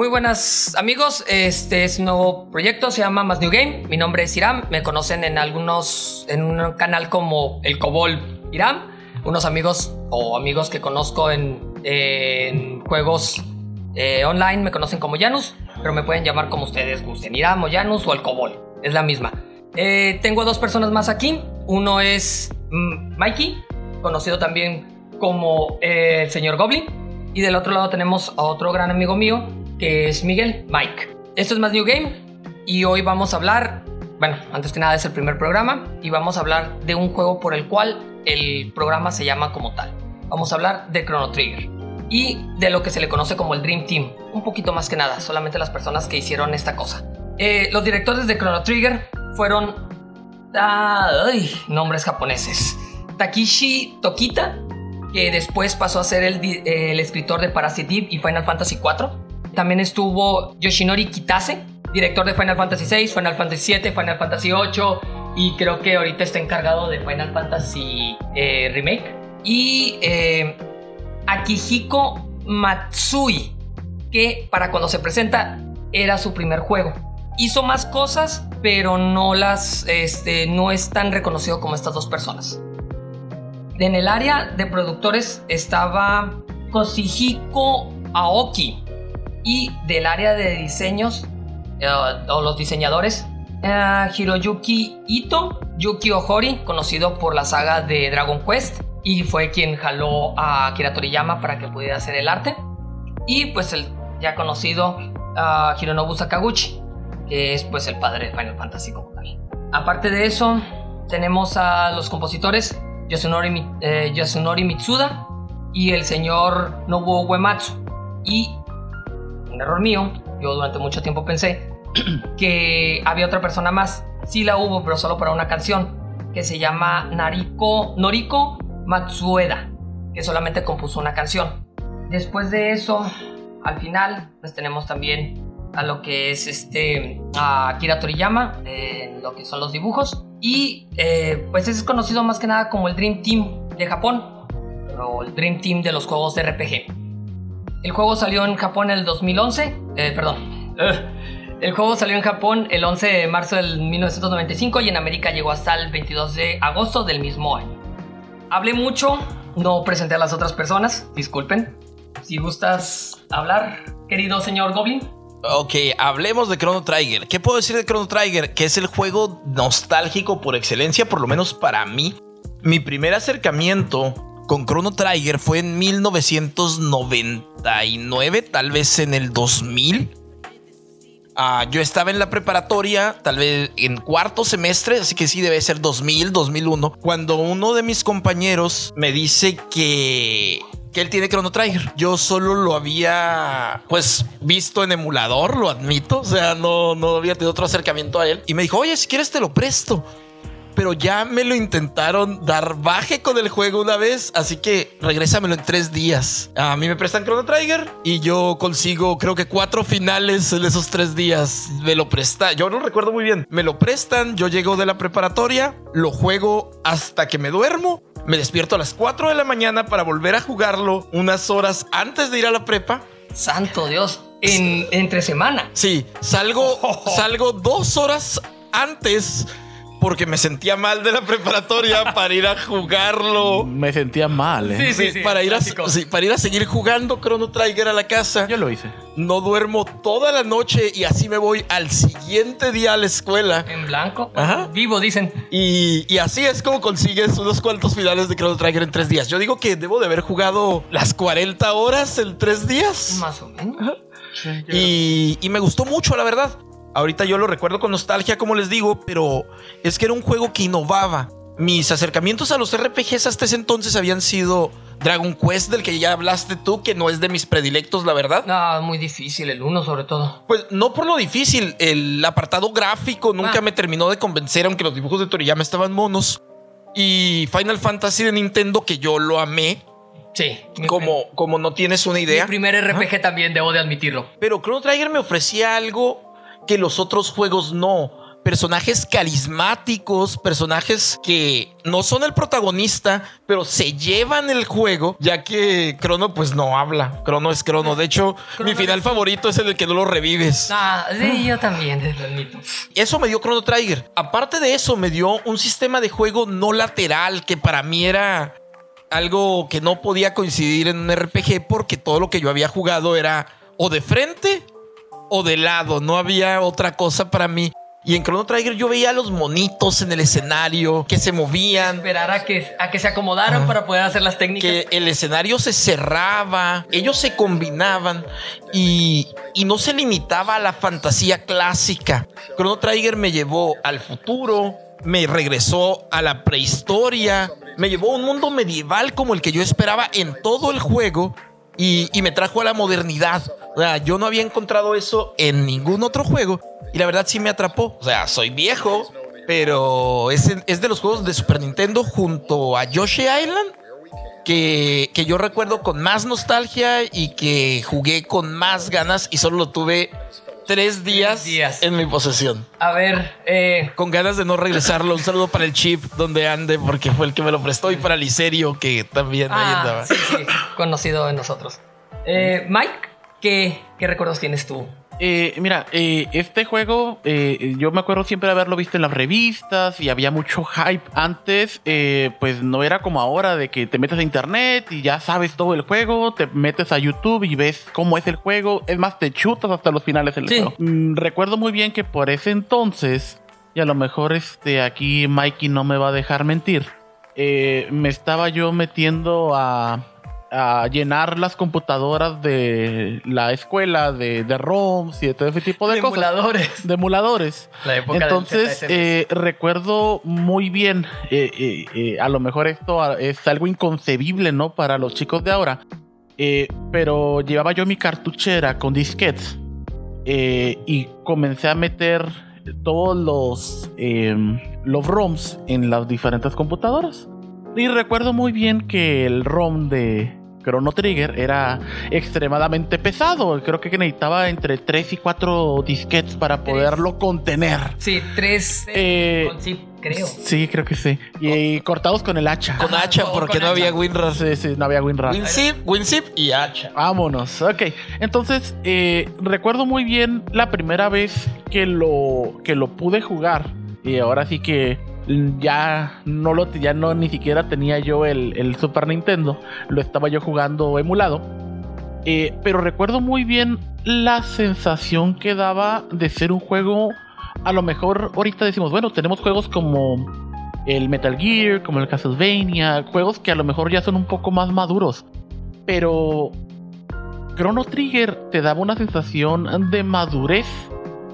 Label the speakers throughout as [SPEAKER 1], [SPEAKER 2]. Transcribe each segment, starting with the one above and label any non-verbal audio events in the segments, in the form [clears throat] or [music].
[SPEAKER 1] Muy buenas amigos, este es un nuevo proyecto, se llama Más New Game. Mi nombre es Iram, me conocen en algunos, en un canal como El Cobol Iram. Unos amigos o amigos que conozco en, juegos eh, online me conocen como Janus, pero me pueden llamar como ustedes gusten, Iram o Janus o El Cobol, es la misma. Eh, tengo dos personas más aquí, uno es mm, Mikey, conocido también como eh, el señor Goblin, y del otro lado tenemos a otro gran amigo mío, que es Miguel, Mike. Esto es Más New Game y hoy vamos a hablar, bueno, antes que nada es el primer programa y vamos a hablar de un juego por el cual el programa se llama como tal. Vamos a hablar de Chrono Trigger y de lo que se le conoce como el Dream Team, un poquito más que nada, solamente las personas que hicieron esta cosa. Eh, los directores de Chrono Trigger fueron... ay, nombres japoneses. Takishi Tokita, que después pasó a ser el, el escritor de Parasite Eve y Final Fantasy IV. También estuvo Yoshinori Kitase, director de Final Fantasy VI, Final Fantasy VII, Final Fantasy VIII y creo que ahorita está encargado de Final Fantasy eh, Remake. Y eh, Akihiko Matsui, que para cuando se presenta era su primer juego. Hizo más cosas, pero no las, este, no es tan reconocido como estas dos personas. En el área de productores estaba Koshihiko Aoki y del área de diseños eh, o los diseñadores eh, Hiroyuki Ito, Yuki Ohori, conocido por la saga de Dragon Quest y fue quien jaló a Akira Toriyama para que pudiera hacer el arte y pues el ya conocido uh, Hironobu Sakaguchi, que es pues el padre de Final Fantasy como tal. Aparte de eso, tenemos a los compositores Yasunori, eh, Yasunori Mitsuda y el señor Nobuo Uematsu. Y error mío, yo durante mucho tiempo pensé [clears throat] que había otra persona más. Sí la hubo, pero solo para una canción que se llama Nariko, Noriko Matsueda, que solamente compuso una canción. Después de eso, al final, pues tenemos también a lo que es este a Akira Toriyama en lo que son los dibujos y eh, pues es conocido más que nada como el Dream Team de Japón o el Dream Team de los juegos de RPG. El juego salió en Japón el 2011, eh, perdón. El juego salió en Japón el 11 de marzo del 1995 y en América llegó hasta el 22 de agosto del mismo año. Hablé mucho, no presenté a las otras personas, disculpen. Si gustas hablar, querido señor Goblin.
[SPEAKER 2] Ok, hablemos de Chrono Trigger. ¿Qué puedo decir de Chrono Trigger? Que es el juego nostálgico por excelencia, por lo menos para mí. Mi primer acercamiento con Chrono Trigger fue en 1999, tal vez en el 2000. Uh, yo estaba en la preparatoria, tal vez en cuarto semestre, así que sí debe ser 2000, 2001, cuando uno de mis compañeros me dice que que él tiene Chrono Trigger. Yo solo lo había pues visto en emulador, lo admito, o sea, no no había tenido otro acercamiento a él y me dijo, "Oye, si quieres te lo presto." Pero ya me lo intentaron dar baje con el juego una vez, así que regrésamelo en tres días. A mí me prestan Chrono Trigger y yo consigo creo que cuatro finales en esos tres días. Me lo presta, yo no recuerdo muy bien. Me lo prestan, yo llego de la preparatoria, lo juego hasta que me duermo. Me despierto a las 4 de la mañana para volver a jugarlo unas horas antes de ir a la prepa.
[SPEAKER 1] Santo Dios, en, entre semana.
[SPEAKER 2] Sí, salgo, [laughs] salgo dos horas antes porque me sentía mal de la preparatoria [laughs] para ir a jugarlo.
[SPEAKER 3] Me sentía mal, ¿eh?
[SPEAKER 2] Sí, sí, sí para, ir a, sí, para ir a seguir jugando Chrono Trigger a la casa.
[SPEAKER 3] Yo lo hice.
[SPEAKER 2] No duermo toda la noche y así me voy al siguiente día a la escuela.
[SPEAKER 1] En blanco. Ajá. Vivo, dicen.
[SPEAKER 2] Y, y así es como consigues unos cuantos finales de Chrono Trigger en tres días. Yo digo que debo de haber jugado las 40 horas en tres días.
[SPEAKER 1] Más o menos.
[SPEAKER 2] Y, y me gustó mucho, la verdad. Ahorita yo lo recuerdo con nostalgia, como les digo, pero es que era un juego que innovaba. Mis acercamientos a los RPGs hasta ese entonces habían sido Dragon Quest, del que ya hablaste tú, que no es de mis predilectos, la verdad.
[SPEAKER 1] No, muy difícil, el uno sobre todo.
[SPEAKER 2] Pues no por lo difícil, el apartado gráfico nunca ah. me terminó de convencer, aunque los dibujos de Toriyama estaban monos. Y Final Fantasy de Nintendo, que yo lo amé.
[SPEAKER 1] Sí.
[SPEAKER 2] Como, como no tienes una idea.
[SPEAKER 1] Mi primer RPG también, debo de admitirlo.
[SPEAKER 2] Pero Chrono Trigger me ofrecía algo que los otros juegos no. personajes carismáticos, personajes que no son el protagonista, pero se llevan el juego, ya que Crono pues no habla. Crono es Crono. De hecho, mi final favorito es el que no lo revives.
[SPEAKER 1] Ah, sí, yo también, te.
[SPEAKER 2] Eso me dio Chrono Trigger. Aparte de eso, me dio un sistema de juego no lateral que para mí era algo que no podía coincidir en un RPG porque todo lo que yo había jugado era o de frente o de lado. No había otra cosa para mí. Y en Chrono Trigger yo veía a los monitos en el escenario que se movían.
[SPEAKER 1] Esperar a que, a que se acomodaran para poder hacer las técnicas.
[SPEAKER 2] Que el escenario se cerraba, ellos se combinaban y, y no se limitaba a la fantasía clásica. Chrono Trigger me llevó al futuro, me regresó a la prehistoria, me llevó a un mundo medieval como el que yo esperaba en todo el juego y, me trajo a la modernidad. O sea, yo no había encontrado eso en ningún otro juego y la verdad sí me atrapó. O sea, soy viejo, pero es, es de los juegos de Super Nintendo junto a Yoshi Island que, que yo recuerdo con más nostalgia y que jugué con más ganas y solo lo tuve tres días,
[SPEAKER 1] días.
[SPEAKER 2] en mi posesión.
[SPEAKER 1] A ver, eh,
[SPEAKER 2] Con ganas de no regresarlo. Un saludo para el chip donde ande porque fue el que me lo prestó y para Liserio que también ahí
[SPEAKER 1] ah,
[SPEAKER 2] andaba.
[SPEAKER 1] sí, sí, conocido de nosotros. Eh, Mike, ¿qué, ¿qué recuerdos tienes tú?
[SPEAKER 3] Eh, mira, eh, este juego, eh, yo me acuerdo siempre de haberlo visto en las revistas y había mucho hype. Antes, eh, pues no era como ahora de que te metes a internet y ya sabes todo el juego, te metes a YouTube y ves cómo es el juego. Es más, te chutas hasta los finales del
[SPEAKER 1] Sí.
[SPEAKER 3] juego. Mm, recuerdo muy bien que por ese entonces, y a lo mejor este, aquí Mikey no me va a dejar mentir, me estaba yo metiendo a, a llenar las computadoras de la escuela, de, de ROMs y de todo ese tipo de, cosas.
[SPEAKER 1] Emuladores.
[SPEAKER 3] De emuladores.
[SPEAKER 1] La época
[SPEAKER 3] Entonces, eh, recuerdo muy bien, eh, eh, a lo mejor esto es algo inconcebible, ¿no? Para los chicos de ahora. Pero llevaba yo mi cartuchera con disquetes eh, y comencé a meter todos los, eh, los ROMs en las diferentes computadoras. Y recuerdo muy bien que el ROM de Chrono Trigger era extremadamente pesado. Creo que necesitaba entre 3 y 4 disquetes para
[SPEAKER 1] Tres.
[SPEAKER 3] poderlo contener.
[SPEAKER 1] Sí, tres.
[SPEAKER 3] Eh,
[SPEAKER 1] con sí, creo.
[SPEAKER 3] Sí, creo que sí. Y, y cortados con el hacha.
[SPEAKER 2] Con hacha
[SPEAKER 1] o
[SPEAKER 2] porque
[SPEAKER 1] con
[SPEAKER 2] no había. WinRAR.
[SPEAKER 3] Sí, sí, no había WinRAR.
[SPEAKER 2] WinZip, WinZip y hacha.
[SPEAKER 3] Vámonos, ok. Entonces, eh, recuerdo muy bien la primera vez que lo, que lo pude jugar. Y ahora sí que ya no lo ya no ni siquiera tenía yo el, el Super Nintendo. Lo estaba yo jugando emulado. Eh, pero recuerdo muy bien la sensación que daba de ser un juego. A lo mejor ahorita decimos, bueno, tenemos juegos como el Metal Gear, como el Castlevania, juegos que a lo mejor ya son un poco más maduros. Pero Chrono Trigger te daba una sensación de madurez,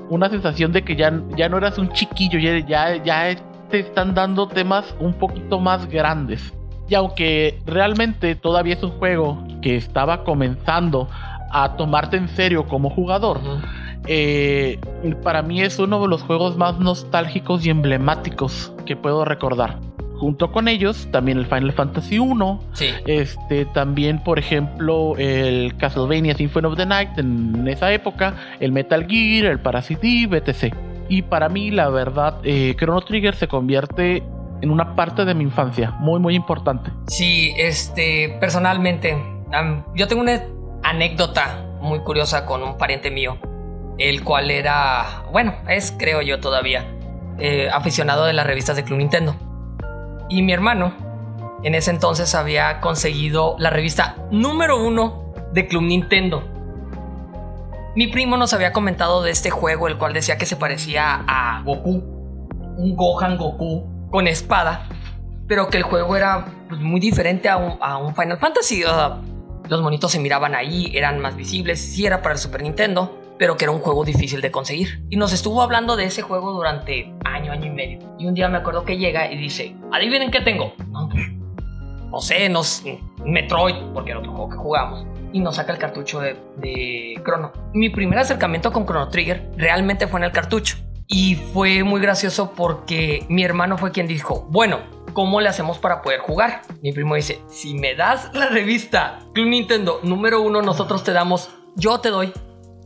[SPEAKER 3] una sensación de que ya, ya no eras un chiquillo, ya, ya, ya te están dando temas un poquito más grandes. Y aunque realmente todavía es un juego que estaba comenzando a tomarte en serio como jugador, eh, para mí es uno de los juegos más nostálgicos y emblemáticos que puedo recordar. Junto con ellos, también el Final Fantasy 1,
[SPEAKER 1] Sí.
[SPEAKER 3] este, también, por ejemplo, el Castlevania Symphony of the Night en esa época, el Metal Gear, el Parasite etc. Y para mí, la verdad, eh, Chrono Trigger se convierte en una parte de mi infancia, muy, muy importante.
[SPEAKER 1] Sí, este, personalmente, yo tengo una anécdota muy curiosa con un pariente mío, el cual era, bueno, es, creo yo todavía, eh, aficionado de las revistas de Club Nintendo. Y mi hermano, en ese entonces, había conseguido la revista número uno de Club Nintendo. Mi primo nos había comentado de este juego, el cual decía que se parecía a Goku, un Gohan Goku con espada, pero que el juego era pues, muy diferente a un, Final Fantasy. sea, los monitos se miraban ahí, eran más visibles, sí era para el Super Nintendo, pero que era un juego difícil de conseguir. Y nos estuvo hablando de ese juego durante año, año y medio. Y un día me acuerdo que llega y dice, adivinen qué tengo. No, pues, no sé, nos, Metroid, porque era otro juego que jugamos. Y nos saca el cartucho de, de Chrono. Mi primer acercamiento con Chrono Trigger realmente fue en el cartucho. Y fue muy gracioso porque mi hermano fue quien dijo, bueno, ¿cómo le hacemos para poder jugar? Mi primo dice, si me das la revista Club Nintendo número uno, nosotros te damos, yo te doy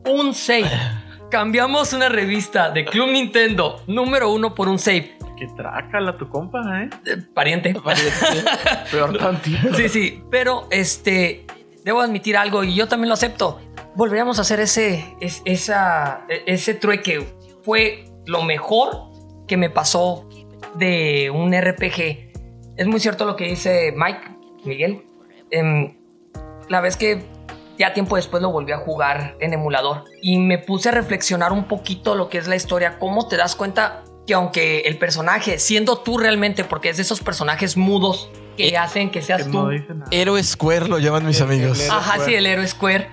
[SPEAKER 1] un save. [laughs] cambiamos una revista de Club Nintendo número uno por un save.
[SPEAKER 3] Que trácala tu compa, ¿eh?
[SPEAKER 1] Eh, Pariente. [laughs]
[SPEAKER 3] Peor tantito.
[SPEAKER 1] Sí, sí, pero este, debo admitir algo y yo también lo acepto. Volveríamos a hacer ese, es- e- ese trueque. Fue lo mejor que me pasó de un RPG. Es muy cierto lo que dice Mike, Miguel. Em, la vez que ya tiempo después lo volví a jugar en emulador y me puse a reflexionar un poquito lo que es la historia, cómo te das cuenta que aunque el personaje, siendo tú realmente, porque es de esos personajes mudos que
[SPEAKER 2] Eh,
[SPEAKER 1] hacen que seas
[SPEAKER 3] Que
[SPEAKER 1] tú.
[SPEAKER 3] no.
[SPEAKER 2] Héroe Square lo llaman mis
[SPEAKER 3] El-
[SPEAKER 2] amigos.
[SPEAKER 3] el héroe.
[SPEAKER 1] Ajá,
[SPEAKER 3] Square.
[SPEAKER 1] sí, el héroe Square.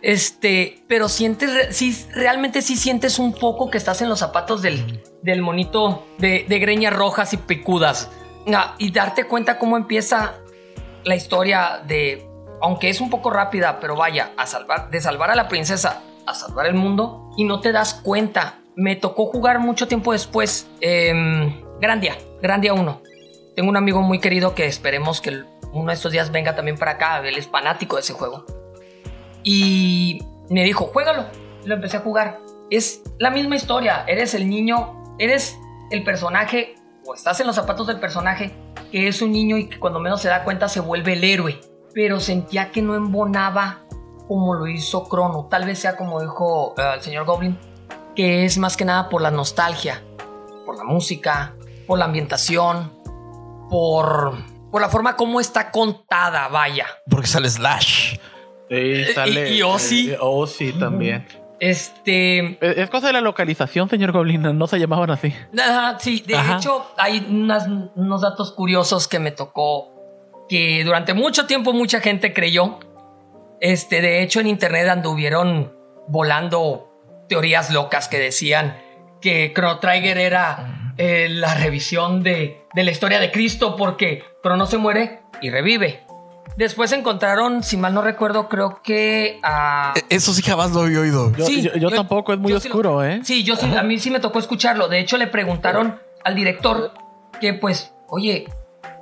[SPEAKER 1] Este, pero sientes, re- sí, realmente sí sientes un poco que estás en los zapatos del, del monito de, de greñas rojas y picudas. Ah, y darte cuenta cómo empieza la historia de, aunque es un poco rápida, pero vaya, a salvar, de salvar a la princesa a salvar el mundo y no te das cuenta. Me tocó jugar mucho tiempo después. em, Grandia, Grandia 1. Tengo un amigo muy querido que esperemos que uno de estos días venga también para acá. Él es fanático de ese juego. Y me dijo, juégalo. Lo empecé a jugar. Es la misma historia. Eres el niño, eres el personaje, o estás en los zapatos del personaje, que es un niño y que cuando menos se da cuenta se vuelve el héroe. Pero sentía que no embonaba como lo hizo Crono. Tal vez sea como dijo eh, el señor Goblin, que es más que nada por la nostalgia, por la música, por la ambientación, por, por la forma como está contada, vaya.
[SPEAKER 2] Porque sale Slash.
[SPEAKER 3] Sí, sale.
[SPEAKER 1] y Ozzy.
[SPEAKER 3] eh, Ozzy también.
[SPEAKER 1] Este,
[SPEAKER 3] Es es cosa de la localización, señor Goblin. No se llamaban así.
[SPEAKER 1] Ajá, sí, de
[SPEAKER 2] Ajá.
[SPEAKER 1] hecho hay unas- unos datos curiosos que me tocó que durante mucho tiempo mucha gente creyó. Este, de hecho en internet anduvieron volando teorías locas que decían que Chrono Trigger era eh, la revisión de, de la historia de Cristo porque Crono se muere y revive. Después encontraron, si mal no recuerdo, creo que a...
[SPEAKER 2] E- Eso sí jamás lo había oído.
[SPEAKER 3] Yo,
[SPEAKER 1] Sí,
[SPEAKER 3] yo- yo
[SPEAKER 1] yo-
[SPEAKER 3] tampoco, es muy
[SPEAKER 1] yo sí lo-
[SPEAKER 3] oscuro, ¿eh?
[SPEAKER 1] Sí, yo sí, a mí sí me tocó escucharlo. De hecho, le preguntaron al director que, pues, oye,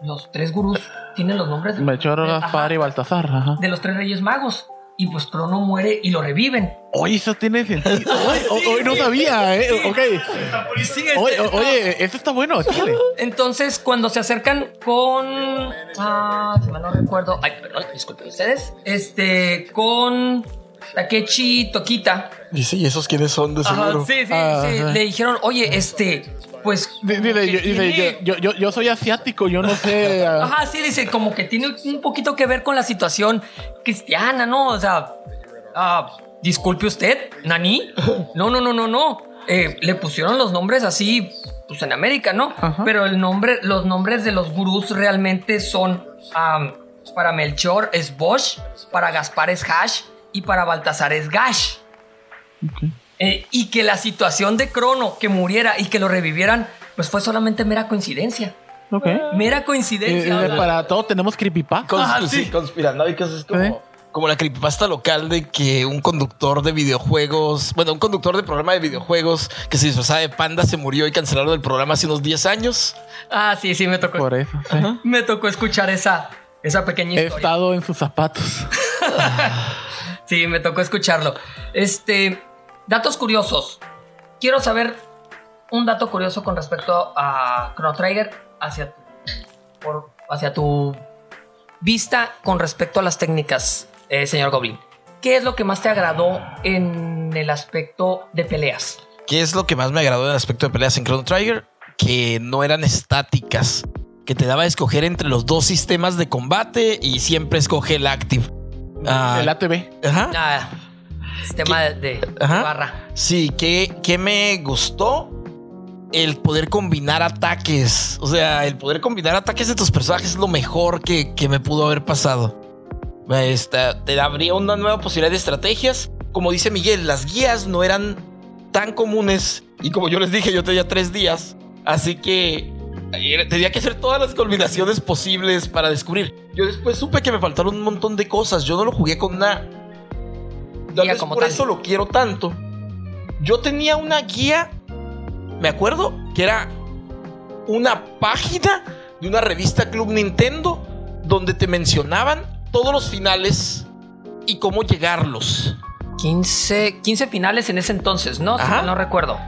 [SPEAKER 1] los tres gurús tienen los nombres de,
[SPEAKER 3] Melchor, Gaspar y Baltasar. Ajá.
[SPEAKER 1] de los tres reyes magos. Y pues Crono muere y lo reviven.
[SPEAKER 3] Oye, eso tiene sentido. [laughs] Hoy, hoy no sabía, ¿eh? Ok. Oye, o- oye, eso está bueno, chile.
[SPEAKER 1] Entonces, cuando se acercan con. Ah, si mal no recuerdo. Ay, perdón, disculpen ustedes. Este, con Takechi Tokita.
[SPEAKER 2] Dice, ¿y esos quiénes son de
[SPEAKER 1] Ajá,
[SPEAKER 2] seguro?
[SPEAKER 1] sí, sí,
[SPEAKER 3] Ajá.
[SPEAKER 1] sí. Le dijeron, oye, este, pues. Que
[SPEAKER 3] yo,
[SPEAKER 1] tiene-
[SPEAKER 3] yo, yo, yo soy asiático, yo no sé. [laughs] ah,
[SPEAKER 1] Ajá, sí, dice, como que tiene un poquito que ver con la situación cristiana, ¿no? O sea, ah, disculpe usted, Nani. No, no, no, no, no. Eh, le pusieron los nombres así, pues en América, ¿no?
[SPEAKER 3] Ajá.
[SPEAKER 1] Pero el nombre, los nombres de los gurús realmente son, am, para Melchor es Bosch, para Gaspar es Hash y para Baltasar es Gash. Eh, y que la situación de Crono, que muriera y que lo revivieran, pues fue solamente mera coincidencia.
[SPEAKER 3] Ok.
[SPEAKER 1] Mera
[SPEAKER 3] Eh,
[SPEAKER 1] coincidencia.
[SPEAKER 3] eh,
[SPEAKER 1] sea,
[SPEAKER 3] para todo tenemos creepypasta.
[SPEAKER 2] Cons-
[SPEAKER 1] Ah,
[SPEAKER 2] sí,
[SPEAKER 1] sí.
[SPEAKER 2] conspiranoicos es como,
[SPEAKER 3] ¿Eh?
[SPEAKER 2] como la creepypasta local de que un conductor de videojuegos, bueno, un conductor de programa de videojuegos que se disfrazaba de panda se murió y cancelaron el programa hace unos 10 años.
[SPEAKER 1] Ah, sí, sí, me tocó.
[SPEAKER 3] Por eso. sí.
[SPEAKER 1] Me tocó escuchar esa, esa pequeña
[SPEAKER 3] He
[SPEAKER 1] historia.
[SPEAKER 3] estado en sus zapatos. [laughs]
[SPEAKER 1] Sí, me tocó escucharlo. Este, datos curiosos. Quiero saber un dato curioso con respecto a Chrono Trigger hacia tu, por- hacia tu vista con respecto a las técnicas, eh, señor Goblin. ¿Qué es lo que más te agradó en el aspecto de peleas?
[SPEAKER 2] ¿Qué es lo que más me agradó en el aspecto de peleas en Chrono Trigger? Que no eran estáticas, que te daba a escoger entre los dos sistemas de combate y siempre escoge el active. Ah,
[SPEAKER 3] El ATV.
[SPEAKER 2] ajá.
[SPEAKER 1] Ah, sistema de, de
[SPEAKER 2] Ajá.
[SPEAKER 1] barra.
[SPEAKER 2] Sí, que, que me gustó el poder combinar ataques. O sea, el poder combinar ataques de tus personajes es lo mejor que, que me pudo haber pasado. Esta, te abría una nueva posibilidad de estrategias. Como dice Miguel, las guías no eran tan comunes. Y como yo les dije, yo tenía tres días. Así que eh, tenía que hacer todas las combinaciones posibles para descubrir. Yo después supe que me faltaron un montón de cosas. Yo no lo jugué con una Tal
[SPEAKER 1] Guía
[SPEAKER 2] vez
[SPEAKER 1] como
[SPEAKER 2] por
[SPEAKER 1] tal.
[SPEAKER 2] eso lo quiero tanto. Yo tenía una guía, me acuerdo, que era una página de una revista Club Nintendo donde te mencionaban todos los finales y cómo llegarlos.
[SPEAKER 1] 15, 15 finales en ese entonces, ¿no?
[SPEAKER 2] Ajá.
[SPEAKER 1] no recuerdo.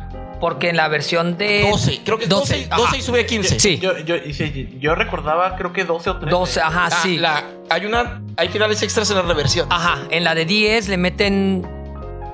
[SPEAKER 1] Porque en la versión de.
[SPEAKER 2] 12, creo que es 12, 12,
[SPEAKER 1] ajá.
[SPEAKER 2] y sube a 15.
[SPEAKER 1] Sí.
[SPEAKER 3] Yo, yo, yo recordaba, creo que 12 o 13.
[SPEAKER 1] 12, ajá,
[SPEAKER 2] Ah,
[SPEAKER 1] sí.
[SPEAKER 2] la- hay una, hay finales extras en la reversión.
[SPEAKER 1] Ajá, en la de 10 le meten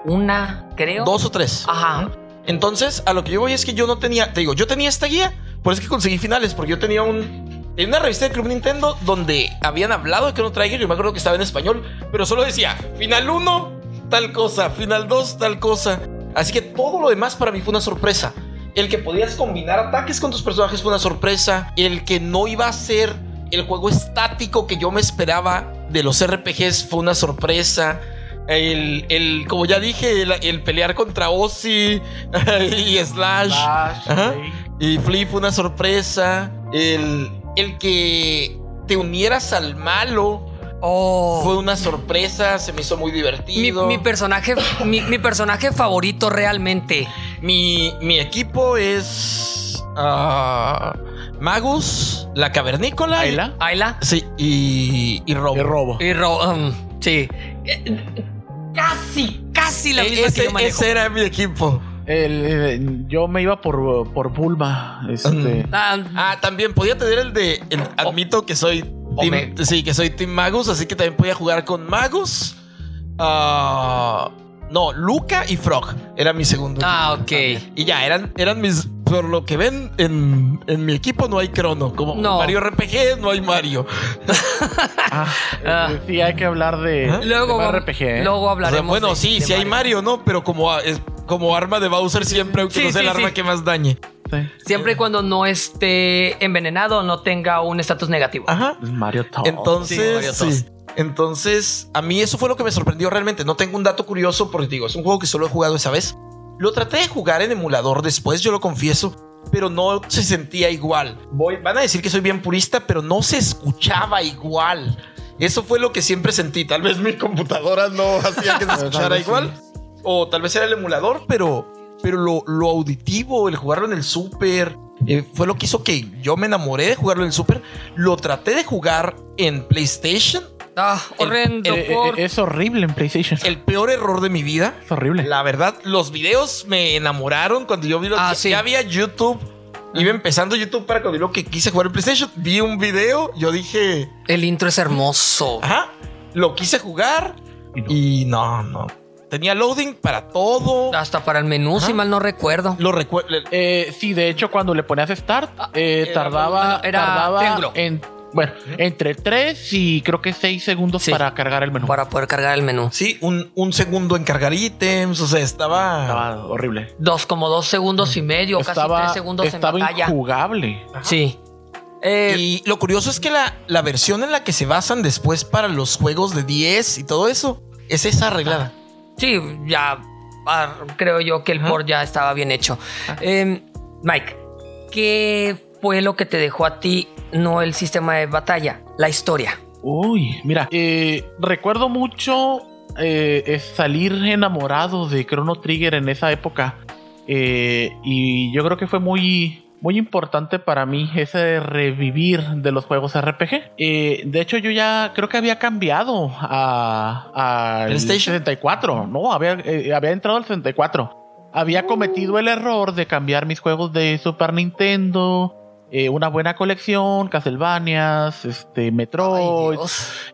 [SPEAKER 1] una, creo.
[SPEAKER 2] Dos o tres.
[SPEAKER 1] Ajá.
[SPEAKER 2] Entonces, a lo que yo voy es que yo no tenía, te digo, yo tenía esta guía, por eso es que conseguí finales, porque yo tenía un... En una revista de Club Nintendo donde habían hablado de Chrono Trigger, yo me acuerdo que estaba en español, pero solo decía, final 1, tal cosa, final 2, tal cosa. Así que todo lo demás para mí fue una sorpresa. El que podías combinar ataques con tus personajes fue una sorpresa. El que no iba a ser el juego estático que yo me esperaba de los RPGs fue una sorpresa. El, el como ya dije, el, el pelear contra Ozzy [laughs] y Slash
[SPEAKER 3] Slash,
[SPEAKER 2] Ajá.
[SPEAKER 3] Play.
[SPEAKER 2] y Flip fue una sorpresa. El, el que te unieras al malo
[SPEAKER 1] Oh.
[SPEAKER 2] fue una sorpresa, se me hizo muy divertido.
[SPEAKER 1] mi personaje, mi, mi personaje favorito realmente.
[SPEAKER 2] Mi, mi equipo es ah, Magus, la cavernícola. y-
[SPEAKER 3] Ayla.
[SPEAKER 1] Ayla.
[SPEAKER 2] Sí, y, y Robo.
[SPEAKER 3] Y robo.
[SPEAKER 1] Y Ro- um, sí. Eh, Casi, casi la
[SPEAKER 2] E-
[SPEAKER 1] misma que
[SPEAKER 2] ese,
[SPEAKER 1] yo manejo.
[SPEAKER 2] ese era mi equipo.
[SPEAKER 3] El, eh, yo me iba por, por Bulma. Este.
[SPEAKER 1] Ah,
[SPEAKER 2] Ah, también podía tener el de. el- admito que soy.
[SPEAKER 1] O
[SPEAKER 2] Team, sí, que soy Team Magus, así que también podía jugar con Magus. Ah, no, Luca y Frog era mi segundo.
[SPEAKER 1] ah,
[SPEAKER 2] equipo.
[SPEAKER 1] ok.
[SPEAKER 2] Y ya, eran, eran mis. Por lo que ven, en, en mi equipo no hay crono. Como
[SPEAKER 1] No.
[SPEAKER 2] Mario RPG, no hay Mario.
[SPEAKER 3] Ah, [laughs]
[SPEAKER 1] Ah.
[SPEAKER 3] eh, sí, hay que hablar de,
[SPEAKER 2] ¿Ah?
[SPEAKER 1] Luego,
[SPEAKER 3] de RPG. ¿eh?
[SPEAKER 1] luego
[SPEAKER 2] O sea,
[SPEAKER 1] hablaremos.
[SPEAKER 2] bueno,
[SPEAKER 1] de-
[SPEAKER 2] sí,
[SPEAKER 1] de
[SPEAKER 2] sí hay Mario, ¿no? Pero como, como arma de Bowser siempre, aunque
[SPEAKER 1] Sí,
[SPEAKER 2] no sea el
[SPEAKER 1] sí,
[SPEAKER 2] arma que más dañe.
[SPEAKER 3] Sí.
[SPEAKER 1] Siempre y cuando no esté envenenado, no tenga un estatus negativo.
[SPEAKER 2] Ajá.
[SPEAKER 3] Mario Toad.
[SPEAKER 1] Sí,
[SPEAKER 2] Entonces,
[SPEAKER 1] Mario
[SPEAKER 2] sí. Entonces, a mí eso fue lo que me sorprendió realmente. No tengo un dato curioso porque digo, es un juego que solo he jugado esa vez. Lo traté de jugar en emulador después, yo lo confieso, pero no se sentía igual. Voy, van a decir que soy bien purista, pero no se escuchaba igual. Eso fue lo que siempre sentí. Tal vez mi computadora no hacía que se [laughs] escuchara
[SPEAKER 3] sí.
[SPEAKER 2] igual. O tal vez era el emulador, pero, pero lo, lo auditivo, el jugarlo en el Super, eh, fue lo que hizo que yo me enamoré de jugarlo en el Super. Lo traté de jugar en PlayStation.
[SPEAKER 1] Ah, horrendo.
[SPEAKER 3] Eh, eh,
[SPEAKER 1] por-
[SPEAKER 3] es horrible en PlayStation.
[SPEAKER 2] El peor error de mi vida.
[SPEAKER 3] Es horrible.
[SPEAKER 2] La verdad, los videos me enamoraron cuando yo vi los,
[SPEAKER 1] Ah,
[SPEAKER 2] ya,
[SPEAKER 1] sí.
[SPEAKER 2] ya había YouTube. Iba empezando YouTube para cuando lo que quise jugar en PlayStation. Vi un video, yo dije,
[SPEAKER 1] El intro es hermoso.
[SPEAKER 2] ajá, lo quise jugar y no, no. Tenía loading para todo.
[SPEAKER 1] Hasta para el menú, si mal no recuerdo.
[SPEAKER 2] Lo recuerdo.
[SPEAKER 3] Eh, sí, de hecho, cuando le ponías Start, eh,
[SPEAKER 2] era-
[SPEAKER 3] tardaba,
[SPEAKER 1] era
[SPEAKER 3] tardaba
[SPEAKER 1] triángulo.
[SPEAKER 3] en, bueno, entre 3 y creo que 6 segundos
[SPEAKER 1] Sí.
[SPEAKER 3] para cargar el menú.
[SPEAKER 1] Para poder cargar el menú.
[SPEAKER 2] Sí, un, un segundo en cargar ítems. O sea, estaba.
[SPEAKER 3] Estaba horrible.
[SPEAKER 1] Dos, como dos segundos y medio, casi tres segundos
[SPEAKER 3] estaba
[SPEAKER 1] en batalla.
[SPEAKER 3] injugable.
[SPEAKER 1] Sí. Eh,
[SPEAKER 2] Y lo curioso es que la, la versión en la que se basan después para los juegos de 10 y todo eso es esa arreglada.
[SPEAKER 1] Sí, ya ah, creo yo que el
[SPEAKER 2] Ajá.
[SPEAKER 1] port ya estaba bien hecho. Eh, Mike, ¿qué fue lo que te dejó a ti, no el sistema de batalla, la historia?
[SPEAKER 3] Uy, mira, eh, recuerdo mucho eh, es salir enamorado de Chrono Trigger en esa época. Eh, y yo creo que fue muy, muy importante para mí ese revivir de los juegos RPG. Eh, de hecho, yo ya creo que había cambiado a, a el
[SPEAKER 2] ¿PlayStation?
[SPEAKER 3] 64. No, había, eh, había entrado al 64. Había cometido el error de cambiar mis juegos de Super Nintendo. eh, una buena colección, Castlevanias, este, Metroid,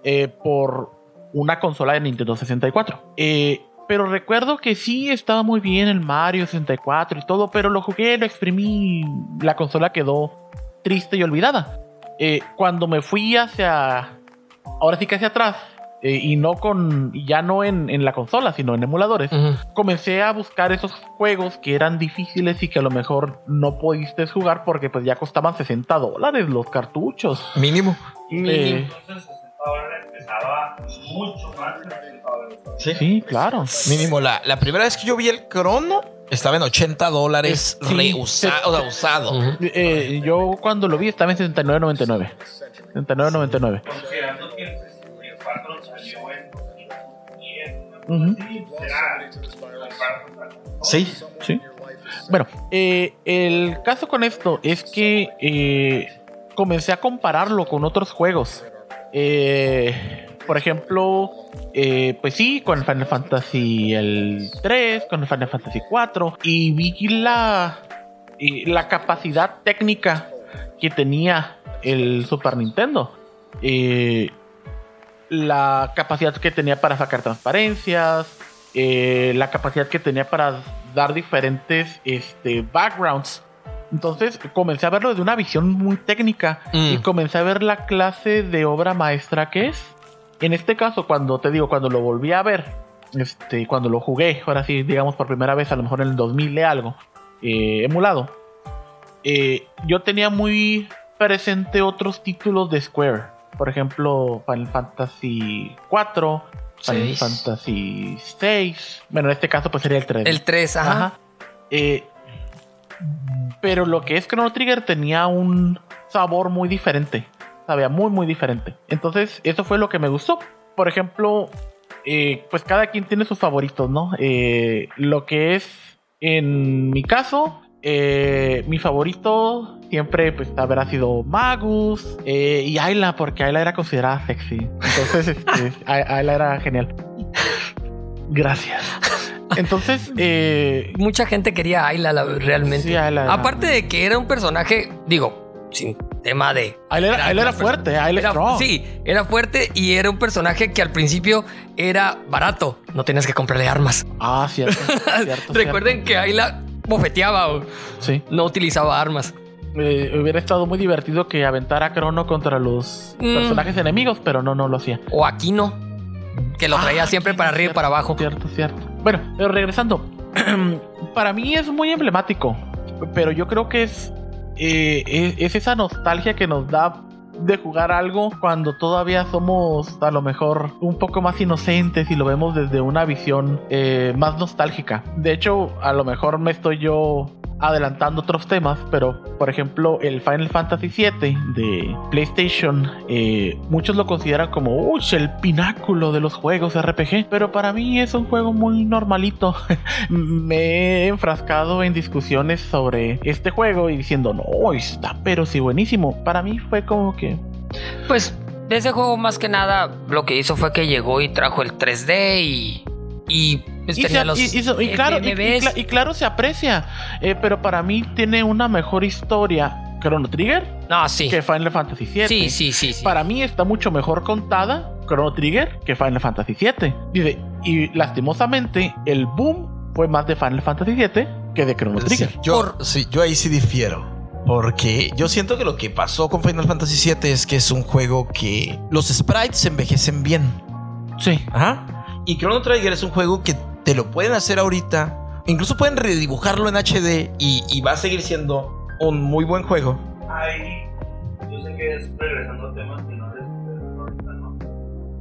[SPEAKER 3] eh, por una consola de Nintendo 64. Eh, pero recuerdo que sí estaba muy bien el Mario 64 y todo, pero lo jugué, lo exprimí, la consola quedó triste y olvidada. Eh, cuando me fui hacia, ahora sí que hacia atrás, eh, y no con, ya no en, en la consola, sino en emuladores, comencé a buscar esos juegos que eran difíciles y que a lo mejor no pudiste jugar porque pues ya costaban 60 dólares los cartuchos.
[SPEAKER 2] Mínimo.
[SPEAKER 3] Eh,
[SPEAKER 4] Entonces, 60 dólares pesaba mucho más que 60 dólares.
[SPEAKER 2] Sí.
[SPEAKER 3] sí, claro.
[SPEAKER 2] Mínimo. La, la primera vez que yo vi el crono estaba en 80 dólares
[SPEAKER 3] sí,
[SPEAKER 2] reusa-
[SPEAKER 3] se-
[SPEAKER 2] o sea, usado.
[SPEAKER 1] Ujú.
[SPEAKER 3] Eh, yo cuando lo vi estaba en 79.99. 79.99.
[SPEAKER 4] Considerando que el 64 salió en 2010,
[SPEAKER 3] Ujú.
[SPEAKER 4] será comparto
[SPEAKER 2] Sí.
[SPEAKER 3] Sí. Bueno, eh, el caso con esto es que eh, comencé a compararlo con otros juegos. Eh, Por ejemplo, eh, pues sí, con el Final Fantasy el 3, con Final Fantasy 4, y vi la, la capacidad técnica que tenía el Super Nintendo. Eh, la capacidad que tenía para sacar transparencias, la capacidad que tenía para dar diferentes este, backgrounds. Entonces comencé a verlo desde una visión muy técnica y
[SPEAKER 2] Mm.
[SPEAKER 3] comencé a ver la clase de obra maestra que es. En este caso, cuando te digo, cuando lo volví a ver, este, cuando lo jugué, ahora sí, digamos por primera vez, a lo mejor en el 2000 de algo, eh, emulado, eh, yo tenía muy presente otros títulos de Square. Por ejemplo, Final Fantasy 4, Final. Fantasy 6. Bueno, en este caso pues sería el 3.
[SPEAKER 1] El 3, ajá.
[SPEAKER 3] Ajá. Eh, pero lo que es Chrono Trigger tenía un sabor muy diferente. Sabía muy, muy diferente. Entonces, eso fue lo que me gustó. Por ejemplo, eh, pues cada quien tiene sus favoritos, ¿no? Eh, lo que es, en mi caso, eh, mi favorito siempre pues habrá sido Magus eh, y Ayla, porque Ayla era considerada sexy. Entonces, [laughs] este, Ay- Ayla era genial. Gracias. Entonces, [laughs] eh,
[SPEAKER 1] Mucha gente quería a Ayla la- realmente.
[SPEAKER 3] Sí, Ayla
[SPEAKER 1] Aparte de que era un personaje, digo, sin tema de.
[SPEAKER 3] Ayla era, Ayla era fuerte, Ayla
[SPEAKER 1] Era-
[SPEAKER 3] strong.
[SPEAKER 1] sí, era fuerte y era un personaje que al principio era barato. No tenías que comprarle armas.
[SPEAKER 3] Ah, cierto. [laughs] cierto
[SPEAKER 1] Recuerden que Ayla bofeteaba o.
[SPEAKER 3] Sí.
[SPEAKER 1] no utilizaba armas.
[SPEAKER 3] Eh, hubiera estado muy divertido que aventara a Crono contra los
[SPEAKER 1] Mm.
[SPEAKER 3] personajes enemigos, pero no, no lo hacía.
[SPEAKER 1] O Aquino, que lo traía
[SPEAKER 3] Ah,
[SPEAKER 1] siempre para arriba y para abajo.
[SPEAKER 3] Cierto, cierto. Bueno, pero regresando. [clears throat] para mí es muy emblemático, pero yo creo que es, eh, es, es esa nostalgia que nos da de jugar algo cuando todavía somos a lo mejor un poco más inocentes y lo vemos desde una visión eh, más nostálgica. De hecho, a lo mejor me estoy yo adelantando otros temas, pero por ejemplo el Final Fantasy VII de PlayStation, eh, muchos lo consideran como "Uy, el pináculo de los juegos RPG, pero para mí es un juego muy normalito. [laughs] Me he enfrascado en discusiones sobre este juego y diciendo, no, está pero sí buenísimo. Para mí fue como que...
[SPEAKER 1] Pues de ese juego más que nada lo que hizo fue que llegó y trajo el 3D y... Y pues,
[SPEAKER 3] Y,
[SPEAKER 1] tenía
[SPEAKER 3] se-
[SPEAKER 1] los
[SPEAKER 3] y- y- y claro, y- se aprecia, eh, pero para mí tiene una mejor historia Chrono Trigger
[SPEAKER 1] No, sí.
[SPEAKER 3] que Final Fantasy VII.
[SPEAKER 1] Sí, sí, sí, sí.
[SPEAKER 3] Para mí está mucho mejor contada Chrono Trigger que Final Fantasy VII. Dice, y lastimosamente el boom fue más de Final Fantasy VII que de Chrono
[SPEAKER 2] Sí,
[SPEAKER 3] Trigger.
[SPEAKER 2] yo, sí, yo ahí sí difiero. Porque yo siento que lo que pasó con Final Fantasy VII es que es un juego que los sprites envejecen bien.
[SPEAKER 3] Sí.
[SPEAKER 2] Ajá. Y Chrono Trigger es un juego que te lo pueden hacer ahorita. Incluso pueden redibujarlo en HD y, va a seguir siendo un muy buen juego.
[SPEAKER 4] hay, yo sé que es regresando a temas que no les ahorita, ¿no?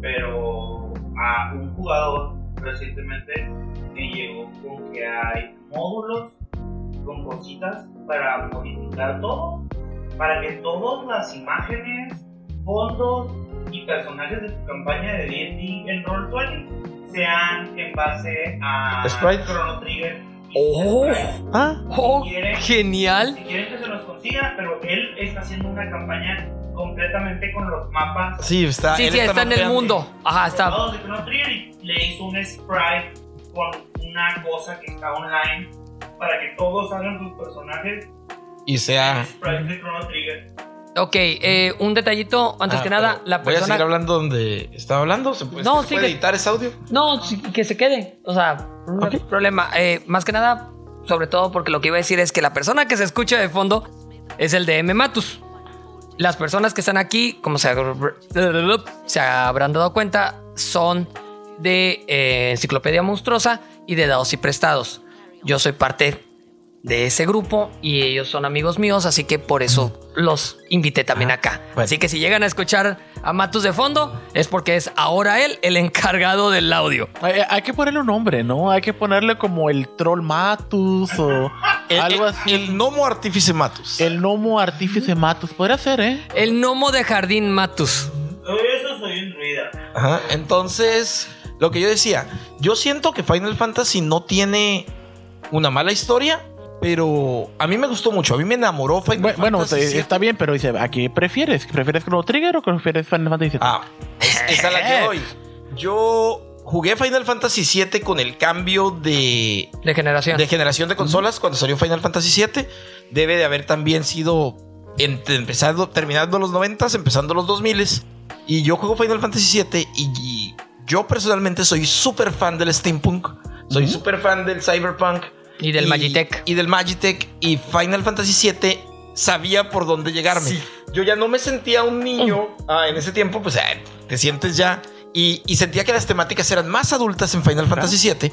[SPEAKER 4] Pero a un jugador recientemente me llegó con que hay módulos con cositas para modificar todo, para que todas las imágenes, fondos y personajes de tu campaña de D&D en Roll20 sean en base a
[SPEAKER 2] Sprites.
[SPEAKER 4] Chrono Trigger.
[SPEAKER 1] Oh.
[SPEAKER 3] Ah,
[SPEAKER 1] Oh,
[SPEAKER 4] ¿Quiere?
[SPEAKER 1] genial.
[SPEAKER 4] Si quieren que se los consiga, pero él está haciendo una campaña completamente con los mapas
[SPEAKER 2] Sí, está.
[SPEAKER 1] Sí,
[SPEAKER 2] él
[SPEAKER 1] sí, está en el mundo. Ajá, está.
[SPEAKER 4] de Chrono Trigger y le hizo un sprite con una cosa que está online para que todos hagan sus personajes
[SPEAKER 2] Y sea.
[SPEAKER 4] sprites de Chrono Trigger.
[SPEAKER 1] Ok, eh, un detallito antes
[SPEAKER 2] Ah,
[SPEAKER 1] que nada, la
[SPEAKER 2] Voy a seguir
[SPEAKER 1] persona.
[SPEAKER 2] hablando donde estaba hablando. ¿Se puede,
[SPEAKER 1] No,
[SPEAKER 2] ¿se puede
[SPEAKER 1] sigue.
[SPEAKER 2] editar ese audio?
[SPEAKER 1] No, sí, que se quede. O sea, no hay problema. Eh, más que nada, sobre todo porque lo que iba a decir es que la persona que se escucha de fondo es el de M. Matus. Las personas que están aquí, como se, se habrán dado cuenta, son de eh, Enciclopedia Monstruosa y de Dados y Prestados. Yo soy parte de ese grupo y ellos son amigos míos, así que por eso los invité también acá.
[SPEAKER 2] bueno.
[SPEAKER 1] Así que si llegan a escuchar a Matus de fondo, es porque es ahora él el encargado del audio.
[SPEAKER 3] hay, hay que ponerle un nombre, ¿no? Hay que ponerle como el Troll Matus o
[SPEAKER 2] El,
[SPEAKER 3] algo
[SPEAKER 2] el-
[SPEAKER 3] así.
[SPEAKER 2] el Nomo Artífice Matus.
[SPEAKER 3] El Nomo Artífice Matus. Podría ser, ¿eh?
[SPEAKER 1] El gnomo de jardín Matus.
[SPEAKER 4] Eso soy un.
[SPEAKER 2] Ajá. Entonces, lo que yo decía, yo siento que Final Fantasy no tiene una mala historia, pero a mí me gustó mucho. A mí me enamoró Final
[SPEAKER 3] Bu- Bueno,
[SPEAKER 2] Fantasy. VII.
[SPEAKER 3] está bien, pero dice, ¿a qué prefieres? ¿Prefieres Chrono Trigger o prefieres Final Fantasy VII?
[SPEAKER 2] Ah, Es, es a la que voy. Yo jugué Final Fantasy VII con el cambio de,
[SPEAKER 1] De generación.
[SPEAKER 2] de generación de consolas cuando salió Final Fantasy VII. Debe de haber también sido entre- empezando, terminando los 90, empezando los 2000. Y yo juego Final Fantasy VII y, y yo personalmente soy súper fan del steampunk. Soy súper fan del cyberpunk.
[SPEAKER 1] Y del Magitech.
[SPEAKER 2] Y del Magitech. Y Final Fantasy VII sabía por dónde llegarme. Yo ya no me sentía un niño. Ah, en ese tiempo, pues ah, te sientes ya. Y, y sentía que las temáticas eran más adultas en Final Fantasy VII.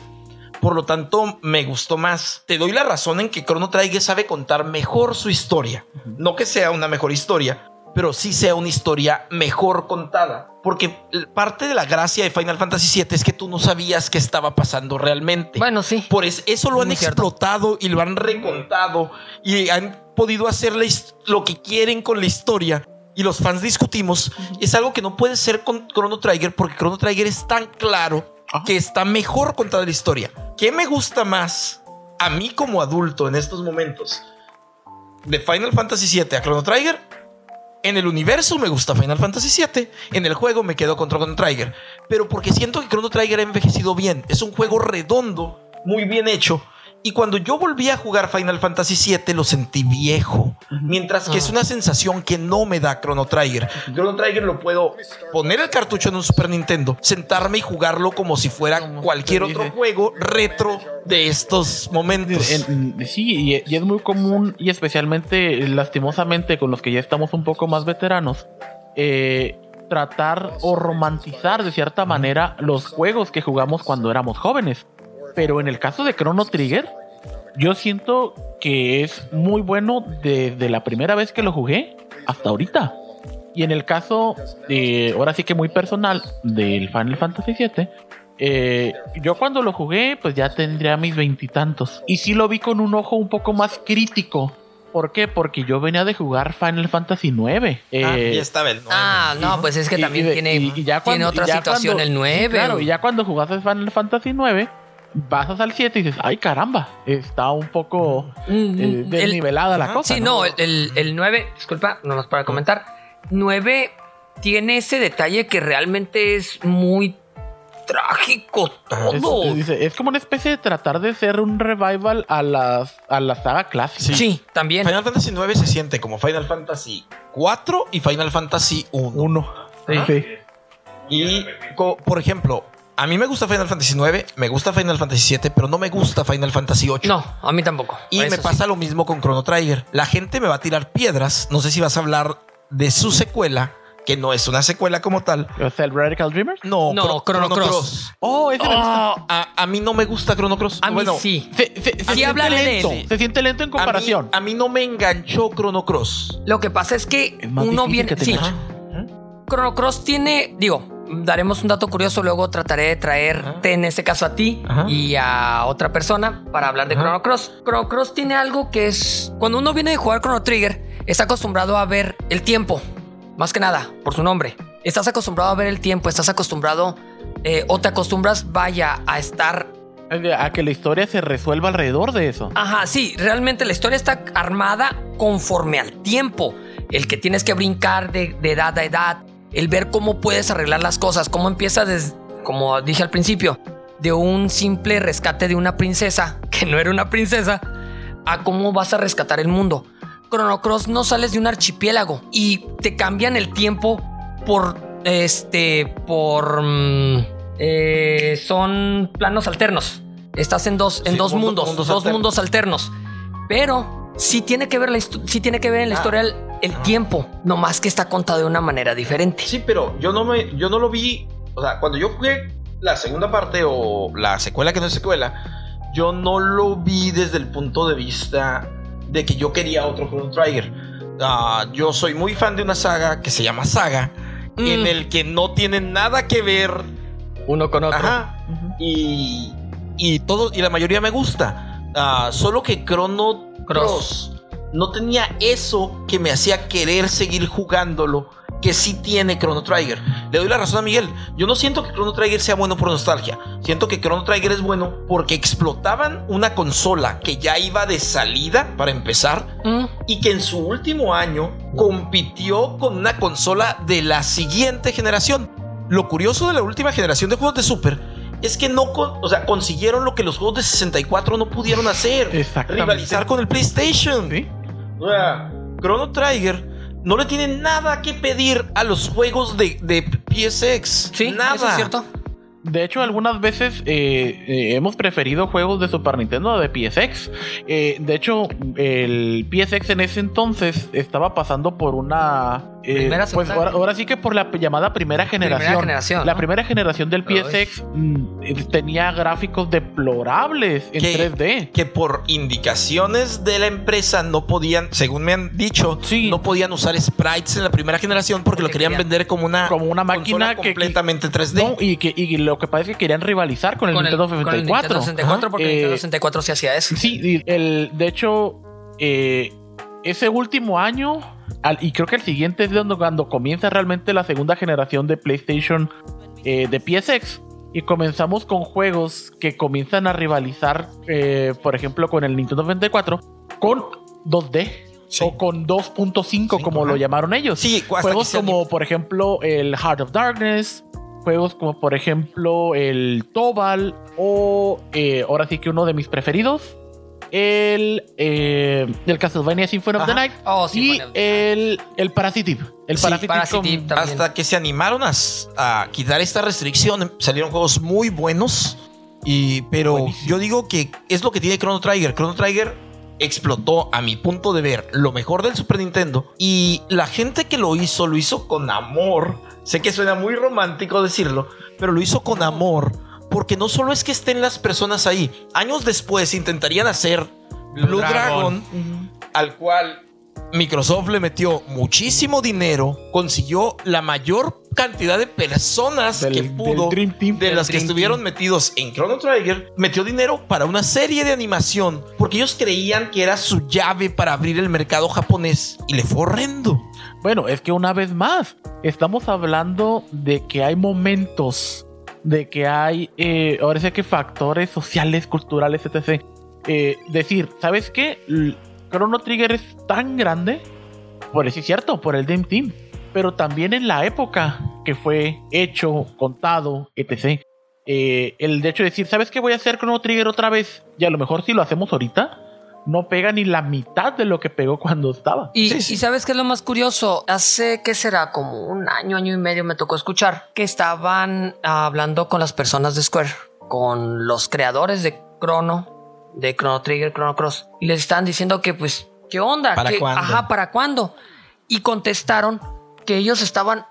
[SPEAKER 2] Por lo tanto, me gustó más. Te doy la razón en que Chrono Trigger sabe contar mejor su historia. No que sea una mejor historia, pero sí sea una historia mejor contada. Porque parte de la gracia de Final Fantasy VII es que tú no sabías qué estaba pasando realmente.
[SPEAKER 1] Bueno, sí.
[SPEAKER 2] Por es- eso lo han explotado y lo han recontado y han podido hacer lo que quieren con la historia. Y los fans discutimos. Es algo que no puede ser con Chrono Trigger porque Chrono Trigger es tan claro
[SPEAKER 3] Ajá.
[SPEAKER 2] que está mejor contada la historia. ¿Qué me gusta más a mí como adulto en estos momentos de Final Fantasy VII a Chrono Trigger? En el universo me gusta Final Fantasy VII. En el juego me quedo con Chrono Trigger. Pero porque siento que Chrono Trigger ha envejecido bien. Es un juego redondo, muy bien hecho. Y cuando yo volví a jugar Final Fantasy VII lo sentí viejo. Mientras que es una sensación que no me da Chrono Trigger. Chrono Trigger lo puedo poner el cartucho en un Super Nintendo, sentarme y jugarlo como si fuera cualquier otro juego retro de estos momentos.
[SPEAKER 3] En- en- sí, y, y es muy común y especialmente lastimosamente con los que ya estamos un poco más veteranos, eh, tratar o romantizar de cierta manera los juegos que jugamos cuando éramos jóvenes. Pero en el caso de Chrono Trigger, yo siento que es muy bueno desde la primera vez que lo jugué hasta ahorita. Y en el caso, de, ahora sí que muy personal, del Final Fantasy VII, eh, yo cuando lo jugué, pues ya tendría mis veintitantos. Y sí lo vi con un ojo un poco más crítico. ¿Por qué? Porque yo venía de jugar Final Fantasy IX.
[SPEAKER 2] Ah,
[SPEAKER 3] Eh,
[SPEAKER 2] ya estaba el nueve.
[SPEAKER 1] Ah, no, pues es que
[SPEAKER 3] y-
[SPEAKER 1] también
[SPEAKER 3] y-
[SPEAKER 1] tiene,
[SPEAKER 3] y- y ya
[SPEAKER 1] tiene otra
[SPEAKER 3] y ya
[SPEAKER 1] situación
[SPEAKER 3] cuando-
[SPEAKER 1] el 9.
[SPEAKER 3] sí, claro, y ya cuando jugaste Final Fantasy IX, pasas al 7 y dices, ay caramba, está un poco
[SPEAKER 1] Mm,
[SPEAKER 3] eh,
[SPEAKER 1] el-
[SPEAKER 3] desnivelada la
[SPEAKER 2] ajá,
[SPEAKER 3] cosa.
[SPEAKER 1] Sí, no, el, el, el 9, disculpa, no nos para comentar. 9 tiene ese detalle que realmente es muy trágico
[SPEAKER 3] Es,
[SPEAKER 1] todo.
[SPEAKER 3] es- dice, es como una especie de tratar de ser un revival a, las, a la saga clásica.
[SPEAKER 1] sí. también.
[SPEAKER 2] Final Fantasy 9 se siente como Final Fantasy 4 y Final Fantasy 1.
[SPEAKER 3] Uno.
[SPEAKER 1] Sí.
[SPEAKER 3] Sí.
[SPEAKER 2] Y, por ejemplo, a mí me gusta Final Fantasy 9, me gusta Final Fantasy 7, pero no me gusta Final Fantasy 8.
[SPEAKER 1] No, a mí tampoco.
[SPEAKER 2] Y me
[SPEAKER 1] sí.
[SPEAKER 2] pasa lo mismo con Chrono Trigger. La gente me va a tirar piedras. No sé si vas a hablar de su secuela, que no es una secuela como tal.
[SPEAKER 3] El Radical Dreamers.
[SPEAKER 2] No,
[SPEAKER 1] No,
[SPEAKER 2] Chro-
[SPEAKER 1] Chrono Cross.
[SPEAKER 3] Oh, ese me gusta.
[SPEAKER 2] A, a mí no me gusta Chrono Cross.
[SPEAKER 1] A mí
[SPEAKER 2] bueno,
[SPEAKER 1] sí.
[SPEAKER 3] Se, se- se
[SPEAKER 1] Sí,
[SPEAKER 3] siente
[SPEAKER 1] de
[SPEAKER 3] lento. Se siente lento en
[SPEAKER 2] a mí-
[SPEAKER 3] comparación.
[SPEAKER 2] A mí, no me enganchó Chrono Cross.
[SPEAKER 1] Lo que pasa es que
[SPEAKER 3] Es
[SPEAKER 1] uno viene.
[SPEAKER 3] que
[SPEAKER 1] Sí. Chrono Cross tiene. Digo, daremos un dato curioso, luego trataré de traerte en este caso a ti
[SPEAKER 2] Ajá.
[SPEAKER 1] y a otra persona para hablar de
[SPEAKER 2] Ajá.
[SPEAKER 1] Chrono Cross. Chrono Cross tiene algo que es. Cuando uno viene de jugar Chrono Trigger, está acostumbrado a ver el tiempo. Más que nada, por su nombre. Estás acostumbrado a ver el tiempo, estás acostumbrado. eh, o te acostumbras, vaya, a estar
[SPEAKER 3] A que la historia se resuelva alrededor de eso.
[SPEAKER 1] Ajá, sí, realmente la historia está armada conforme al tiempo. El que tienes que brincar de, de edad a edad, el ver cómo puedes arreglar las cosas, cómo empieza desde, como dije al principio, de un simple rescate de una princesa, [laughs] que no era una princesa, a cómo vas a rescatar el mundo. Chrono Cross no sales de un archipiélago y te cambian el tiempo por este por mm, eh, son planos alternos. Estás en dos en
[SPEAKER 2] Sí,
[SPEAKER 1] dos
[SPEAKER 2] mundo-
[SPEAKER 1] mundos,
[SPEAKER 2] mundos
[SPEAKER 1] dos
[SPEAKER 2] alternos.
[SPEAKER 1] mundos alternos. Pero sí tiene que ver la sí tiene que ver en la
[SPEAKER 2] Ah.
[SPEAKER 1] historia el, el tiempo, nomás que está contado de una manera diferente.
[SPEAKER 2] Sí, pero yo no me, yo no lo vi. O sea, cuando yo jugué la segunda parte o la secuela que no es secuela, yo no lo vi desde el punto de vista de que yo quería otro Chrono Trigger. Ah, yo soy muy fan de una saga que se llama Saga,
[SPEAKER 1] Mm.
[SPEAKER 2] en el que no tiene nada que ver.
[SPEAKER 1] Uno con otro.
[SPEAKER 2] Ajá. Y, y todo, y la mayoría me gusta. Ah, solo que Chrono Cross no tenía eso que me hacía querer seguir jugándolo que sí tiene Chrono Trigger. Le doy la razón a Miguel. Yo no siento que Chrono Trigger sea bueno por nostalgia. Siento que Chrono Trigger es bueno porque explotaban una consola que ya iba de salida para empezar
[SPEAKER 1] Mm.
[SPEAKER 2] y que en su último año compitió con una consola de la siguiente generación. lo curioso de la última generación de juegos de Super es que no con- o sea, consiguieron lo que los juegos de 64 no pudieron hacer. Rivalizar con el PlayStation.
[SPEAKER 3] Sí.
[SPEAKER 2] O sea, Chrono Trigger no le tiene nada que pedir a los juegos de, de PSX.
[SPEAKER 1] Sí,
[SPEAKER 2] nada.
[SPEAKER 1] eso es cierto.
[SPEAKER 3] De hecho, algunas veces eh, eh, hemos preferido juegos de Super Nintendo o de PSX. Eh, de hecho, el PSX en ese entonces estaba pasando por una. Eh,
[SPEAKER 1] Primera,
[SPEAKER 3] pues ahora, ahora sí que por la llamada primera generación.
[SPEAKER 1] generación,
[SPEAKER 3] La
[SPEAKER 1] ¿no?
[SPEAKER 3] primera generación del. PSX mm, eh, tenía gráficos deplorables en
[SPEAKER 2] ¿Qué?
[SPEAKER 3] 3D.
[SPEAKER 2] que por indicaciones de la empresa no podían, según me han dicho,
[SPEAKER 3] Sí.
[SPEAKER 2] no podían usar sprites en la primera generación porque,
[SPEAKER 1] Porque
[SPEAKER 2] lo querían
[SPEAKER 1] querían-
[SPEAKER 2] vender como una,
[SPEAKER 3] Como una máquina que-
[SPEAKER 2] completamente 3D.
[SPEAKER 3] No, y, que, y lo que parece es que querían rivalizar con el
[SPEAKER 1] Con el,
[SPEAKER 3] Nintendo
[SPEAKER 1] con el
[SPEAKER 3] 64.
[SPEAKER 1] Nintendo 64, porque el
[SPEAKER 3] Eh,
[SPEAKER 1] Nintendo 64 sí hacía eso.
[SPEAKER 3] Sí, y el, de hecho, eh, ese último año, al- y creo que el siguiente es cuando comienza realmente la segunda generación de PlayStation eh, de PSX. Y comenzamos con juegos que comienzan a rivalizar, eh, por ejemplo, con el Nintendo 64, con 2D.
[SPEAKER 2] Sí.
[SPEAKER 3] O con 2.5, como lo llamaron ellos.
[SPEAKER 2] Sí,
[SPEAKER 3] juegos como, por ejemplo, el Heart of Darkness. Juegos como, por ejemplo, el Tobal. O eh, ahora sí que uno de mis preferidos. El, eh, el Castlevania Symphony of the. Night.
[SPEAKER 1] Oh, sí,
[SPEAKER 3] y el, el Parasitive. El
[SPEAKER 2] Sí,
[SPEAKER 3] Parasitive,
[SPEAKER 1] Parasitive
[SPEAKER 3] con-
[SPEAKER 1] también.
[SPEAKER 2] Hasta que se animaron a, a quitar esta restricción, salieron juegos muy buenos. Y, pero
[SPEAKER 3] Buenísimo.
[SPEAKER 2] yo digo que es lo que tiene Chrono Trigger. Chrono Trigger explotó, a mi punto de ver, lo mejor del Super Nintendo. Y la gente que lo hizo, lo hizo con amor. Sé que suena muy romántico decirlo, pero lo hizo con amor. Porque no solo es que estén las personas ahí. Años después intentarían hacer Blue, Dragon, al cual Microsoft le metió muchísimo dinero, consiguió la mayor cantidad de personas
[SPEAKER 3] del,
[SPEAKER 2] que
[SPEAKER 3] del
[SPEAKER 2] pudo
[SPEAKER 3] Dream Team.
[SPEAKER 2] de
[SPEAKER 1] del
[SPEAKER 2] las que estuvieron
[SPEAKER 1] Team.
[SPEAKER 2] metidos en Chrono Trigger, metió dinero para una serie de animación, porque ellos creían que era su llave para abrir el mercado japonés y le fue horrendo.
[SPEAKER 3] Bueno, es que una vez más, estamos hablando de que hay momentos, de que hay, eh, ahora sí que factores sociales, culturales, etc. Eh, decir, ¿sabes qué? Chrono Trigger es tan grande, por eso es cierto, por el Dream Team, pero también en la época que fue hecho, contado, etc. Eh, el de hecho de decir, ¿sabes qué voy a hacer Chrono Trigger otra vez? Y a lo mejor si lo hacemos ahorita, no pega ni la mitad de lo que pegó cuando estaba.
[SPEAKER 1] Y,
[SPEAKER 2] Sí, sí.
[SPEAKER 1] y sabes qué es lo más curioso? Hace, ¿qué será? Como un año, año y medio me tocó escuchar que estaban ah, hablando con las personas de Square, con los creadores de Chrono, de Chrono Trigger, Chrono Cross, y les estaban diciendo que, pues, ¿qué onda?
[SPEAKER 2] ¿Para
[SPEAKER 1] ¿Qué-
[SPEAKER 2] cuándo?
[SPEAKER 1] Ajá, ¿para cuándo? Y contestaron que ellos estaban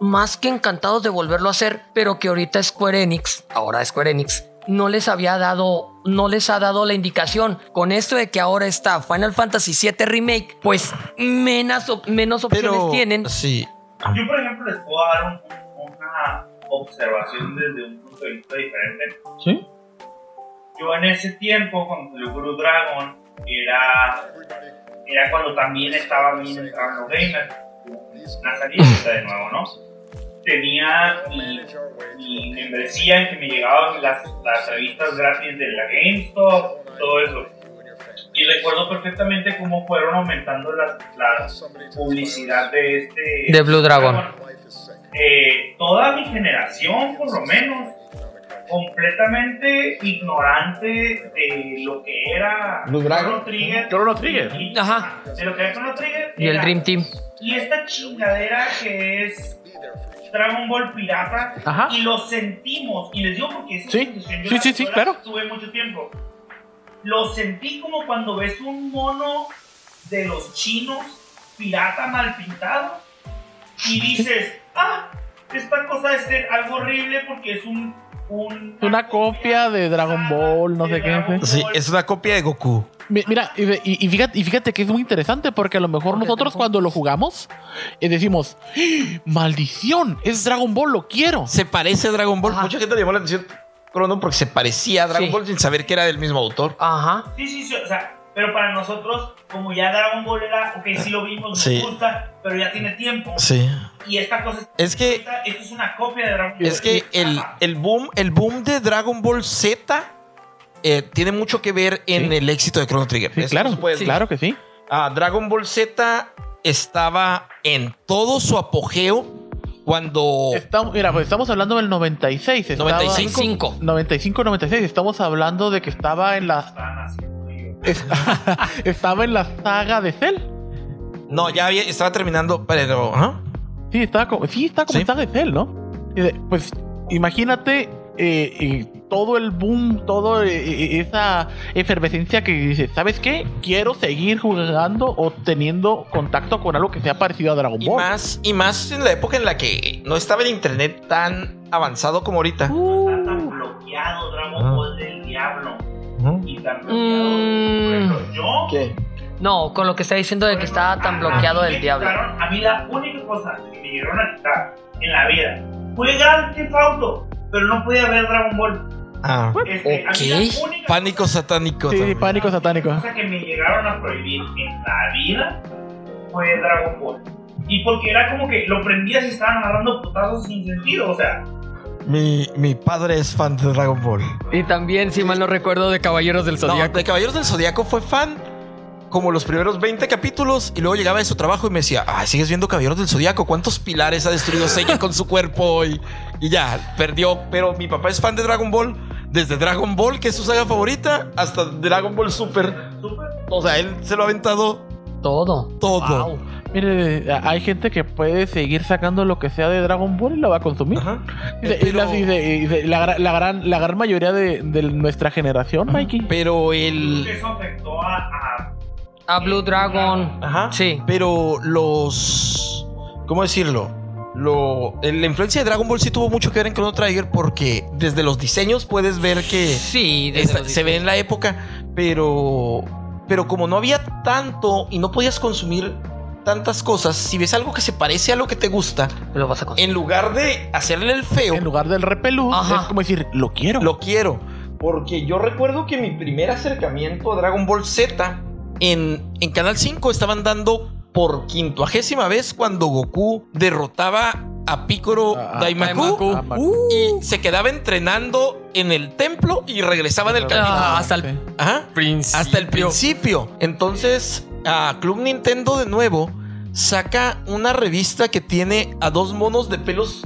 [SPEAKER 1] más que encantados de volverlo a hacer, pero que ahorita Square Enix, ahora Square Enix, no les había dado, no les ha dado la indicación. Con esto de que ahora está Final Fantasy VII Remake, pues menos, op- menos opciones
[SPEAKER 2] Pero
[SPEAKER 1] tienen.
[SPEAKER 2] sí,
[SPEAKER 4] Yo, por ejemplo, les puedo dar un- una observación desde un punto de vista diferente.
[SPEAKER 3] ¿Sí?
[SPEAKER 4] Yo en ese tiempo, cuando salió Blue Dragon, era, era cuando también estaba bien entrado en los gamers. Una salida de nuevo, ¿no? Tenía mi, mi membresía en que me llegaban las, las revistas gratis de la GameStop, todo eso. Y recuerdo perfectamente cómo fueron aumentando las, las publicidad de este...
[SPEAKER 1] De Blue Dragon.
[SPEAKER 4] Eh, toda mi generación, por lo menos, completamente ignorante de lo que era
[SPEAKER 2] Blue Dragon.
[SPEAKER 4] Chrono Trigger.
[SPEAKER 3] Chrono Trigger.
[SPEAKER 4] Y-
[SPEAKER 1] Ajá.
[SPEAKER 4] De lo que era Chrono Trigger.
[SPEAKER 1] Y el Dream Team.
[SPEAKER 4] Y esta chingadera que es Dragon Ball Pirata.
[SPEAKER 3] Ajá.
[SPEAKER 4] Y lo sentimos. Y les digo porque esa
[SPEAKER 3] Sí,
[SPEAKER 4] sensación yo
[SPEAKER 3] sí,
[SPEAKER 4] la-
[SPEAKER 3] sí, sí, claro.
[SPEAKER 4] Tuve mucho tiempo. Lo sentí como cuando ves un mono de los chinos pirata mal pintado y dices, ah, esta cosa debe ser algo horrible porque es un... un-
[SPEAKER 3] Una copia de Dragon Ball, no sé qué.
[SPEAKER 2] Sí, es una copia de Goku.
[SPEAKER 3] Mi- Mira, y, y- y fíjate, y fíjate que es muy interesante porque a lo mejor
[SPEAKER 1] Porque
[SPEAKER 3] nosotros cuando lo jugamos eh, decimos, maldición, es Dragon Ball, lo quiero.
[SPEAKER 2] Se parece a Dragon Ball.
[SPEAKER 1] Ajá.
[SPEAKER 2] Mucha gente le llamó la atención Chrono porque se parecía a Dragon
[SPEAKER 1] Sí.
[SPEAKER 2] Ball sin saber que era del mismo autor.
[SPEAKER 1] Ajá.
[SPEAKER 4] Sí, sí, sí, o sea, pero para nosotros, como ya Dragon Ball era, ok, sí lo vimos, nos
[SPEAKER 2] Sí.
[SPEAKER 4] gusta, pero ya tiene tiempo.
[SPEAKER 2] Sí.
[SPEAKER 4] Y esta cosa es,
[SPEAKER 2] Es que
[SPEAKER 4] esta- esto es una copia de Dragon Ball.
[SPEAKER 2] Es que el, el boom, el boom de Dragon Ball Z eh, tiene mucho que ver en
[SPEAKER 3] Sí.
[SPEAKER 2] el éxito de Chrono Trigger.
[SPEAKER 3] Sí, claro,
[SPEAKER 2] puede
[SPEAKER 3] claro que sí.
[SPEAKER 2] Ah, Dragon Ball Z estaba en todo su apogeo Cuando.
[SPEAKER 3] Estamos, mira, pues estamos hablando del 96. estaba-
[SPEAKER 2] 95.
[SPEAKER 3] 95, 96. Estamos hablando de que estaba en la. [laughs] Estaba en la saga de Cell.
[SPEAKER 2] No, ya había- estaba terminando, pero. ¿ah?
[SPEAKER 3] Sí, estaba como, sí, estaba como saga de Cell, ¿no? Pues imagínate eh, eh, todo el boom, toda esa efervescencia que dice, ¿sabes qué? Quiero seguir jugando o teniendo contacto con algo que sea parecido a Dragon
[SPEAKER 2] Y
[SPEAKER 3] Ball.
[SPEAKER 2] más, y más en la época en la que no estaba el internet tan avanzado como ahorita.
[SPEAKER 4] Está tan bloqueado Dragon
[SPEAKER 2] Ah.
[SPEAKER 4] Ball del diablo. Y tan bloqueado.
[SPEAKER 1] Mm.
[SPEAKER 4] Por ejemplo, yo.
[SPEAKER 2] ¿Qué?
[SPEAKER 1] No, con lo que está diciendo de que estaba tan bloqueado
[SPEAKER 4] A mí
[SPEAKER 1] el
[SPEAKER 4] me
[SPEAKER 1] diablo.
[SPEAKER 4] quitaron- A mí la única cosa que me llegaron a quitar en la vida fue Grand Theft Auto, pero no podía ver Dragon Ball.
[SPEAKER 2] Ah,
[SPEAKER 4] Este, la
[SPEAKER 1] Ok.
[SPEAKER 4] única
[SPEAKER 2] pánico satánico.
[SPEAKER 3] Sí,
[SPEAKER 2] también.
[SPEAKER 3] pánico satánico.
[SPEAKER 4] cosa que me llegaron a prohibir en la vida fue Dragon Ball. Y porque era como que lo prendías y estaban agarrando putazos sin sentido, o sea.
[SPEAKER 2] Mi, mi padre es fan de Dragon Ball.
[SPEAKER 1] Y también, si mal no recuerdo, de Caballeros del
[SPEAKER 2] No,
[SPEAKER 1] Zodíaco.
[SPEAKER 2] de Caballeros del Zodíaco fue fan como los primeros 20 capítulos y luego llegaba de su trabajo y me decía, ay, sigues viendo Caballeros del Zodíaco, ¿cuántos pilares ha destruido Seiya con su cuerpo? Y, y ya, perdió. Pero mi papá es fan de Dragon Ball, desde Dragon Ball, que es su saga favorita, hasta Dragon Ball Super. O sea, él se lo ha aventado
[SPEAKER 1] Todo.
[SPEAKER 2] todo.
[SPEAKER 1] Wow.
[SPEAKER 3] Mire, hay gente que puede seguir sacando lo que sea de Dragon Ball y lo va a consumir.
[SPEAKER 2] Ajá.
[SPEAKER 3] Y
[SPEAKER 2] Pero-
[SPEAKER 3] la, dice- y dice, la gra- la gran, la gran mayoría de, de nuestra generación, Mikey.
[SPEAKER 2] Pero el...
[SPEAKER 4] Eso afectó a, a-
[SPEAKER 1] A Blue Dragon.
[SPEAKER 2] Ajá.
[SPEAKER 1] Sí.
[SPEAKER 2] Pero los. ¿Cómo decirlo? Lo, la influencia de Dragon Ball sí tuvo mucho que ver en Chrono Trigger porque desde los diseños puedes ver que
[SPEAKER 1] Sí,
[SPEAKER 2] esta- se ve en la época, pero. Pero como no había tanto y no podías consumir tantas cosas, si ves algo que se parece a lo que te gusta,
[SPEAKER 1] Lo vas a conseguir.
[SPEAKER 2] en lugar de hacerle el feo,
[SPEAKER 3] En lugar del repelús,
[SPEAKER 1] Ajá.
[SPEAKER 3] es como decir, lo quiero.
[SPEAKER 2] lo quiero. Porque yo recuerdo que mi primer acercamiento a Dragon Ball Z en, en Canal 5 estaban dando por quincuagésima vez cuando Goku derrotaba a Piccolo
[SPEAKER 3] Ah,
[SPEAKER 2] Daimaku,
[SPEAKER 1] Daimaku.
[SPEAKER 3] Ah, ma-
[SPEAKER 2] y se quedaba entrenando en el templo y regresaba del camino.
[SPEAKER 1] Ah, hasta el
[SPEAKER 3] Sí.
[SPEAKER 2] Ajá.
[SPEAKER 1] principio.
[SPEAKER 2] Hasta el principio. Entonces, a Club Nintendo de nuevo saca una revista que tiene a dos monos de pelos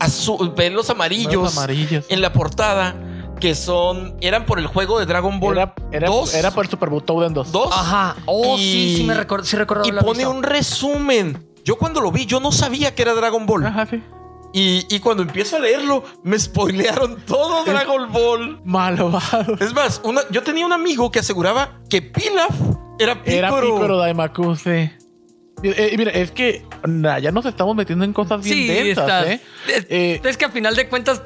[SPEAKER 2] azul, pelos amarillos,
[SPEAKER 3] Los amarillos.
[SPEAKER 2] en la portada que son eran por el juego de Dragon Ball
[SPEAKER 3] Era, era,
[SPEAKER 2] 2.
[SPEAKER 3] era por Super Butoden 2.
[SPEAKER 2] 2
[SPEAKER 1] Ajá. Oh, sí,
[SPEAKER 2] Y-
[SPEAKER 1] sí me recuerdo. Sí recuerdo
[SPEAKER 2] y pone
[SPEAKER 1] visto.
[SPEAKER 2] un resumen. Yo cuando lo vi, yo no sabía que era Dragon Ball.
[SPEAKER 3] Ajá, sí.
[SPEAKER 2] Y, y cuando empiezo a leerlo, me spoilearon todo Dragon Ball.
[SPEAKER 3] Malvado.
[SPEAKER 2] Es más, una- yo tenía un amigo que aseguraba que Pilaf era Piccolo.
[SPEAKER 3] Era Piccolo Daimaku, sí. Eh, eh, mira, es que nah, ya nos estamos metiendo en cosas bien
[SPEAKER 1] Sí,
[SPEAKER 3] densas,
[SPEAKER 1] estás-
[SPEAKER 3] ¿eh?
[SPEAKER 1] Es,
[SPEAKER 3] Eh,
[SPEAKER 1] es que a final de cuentas,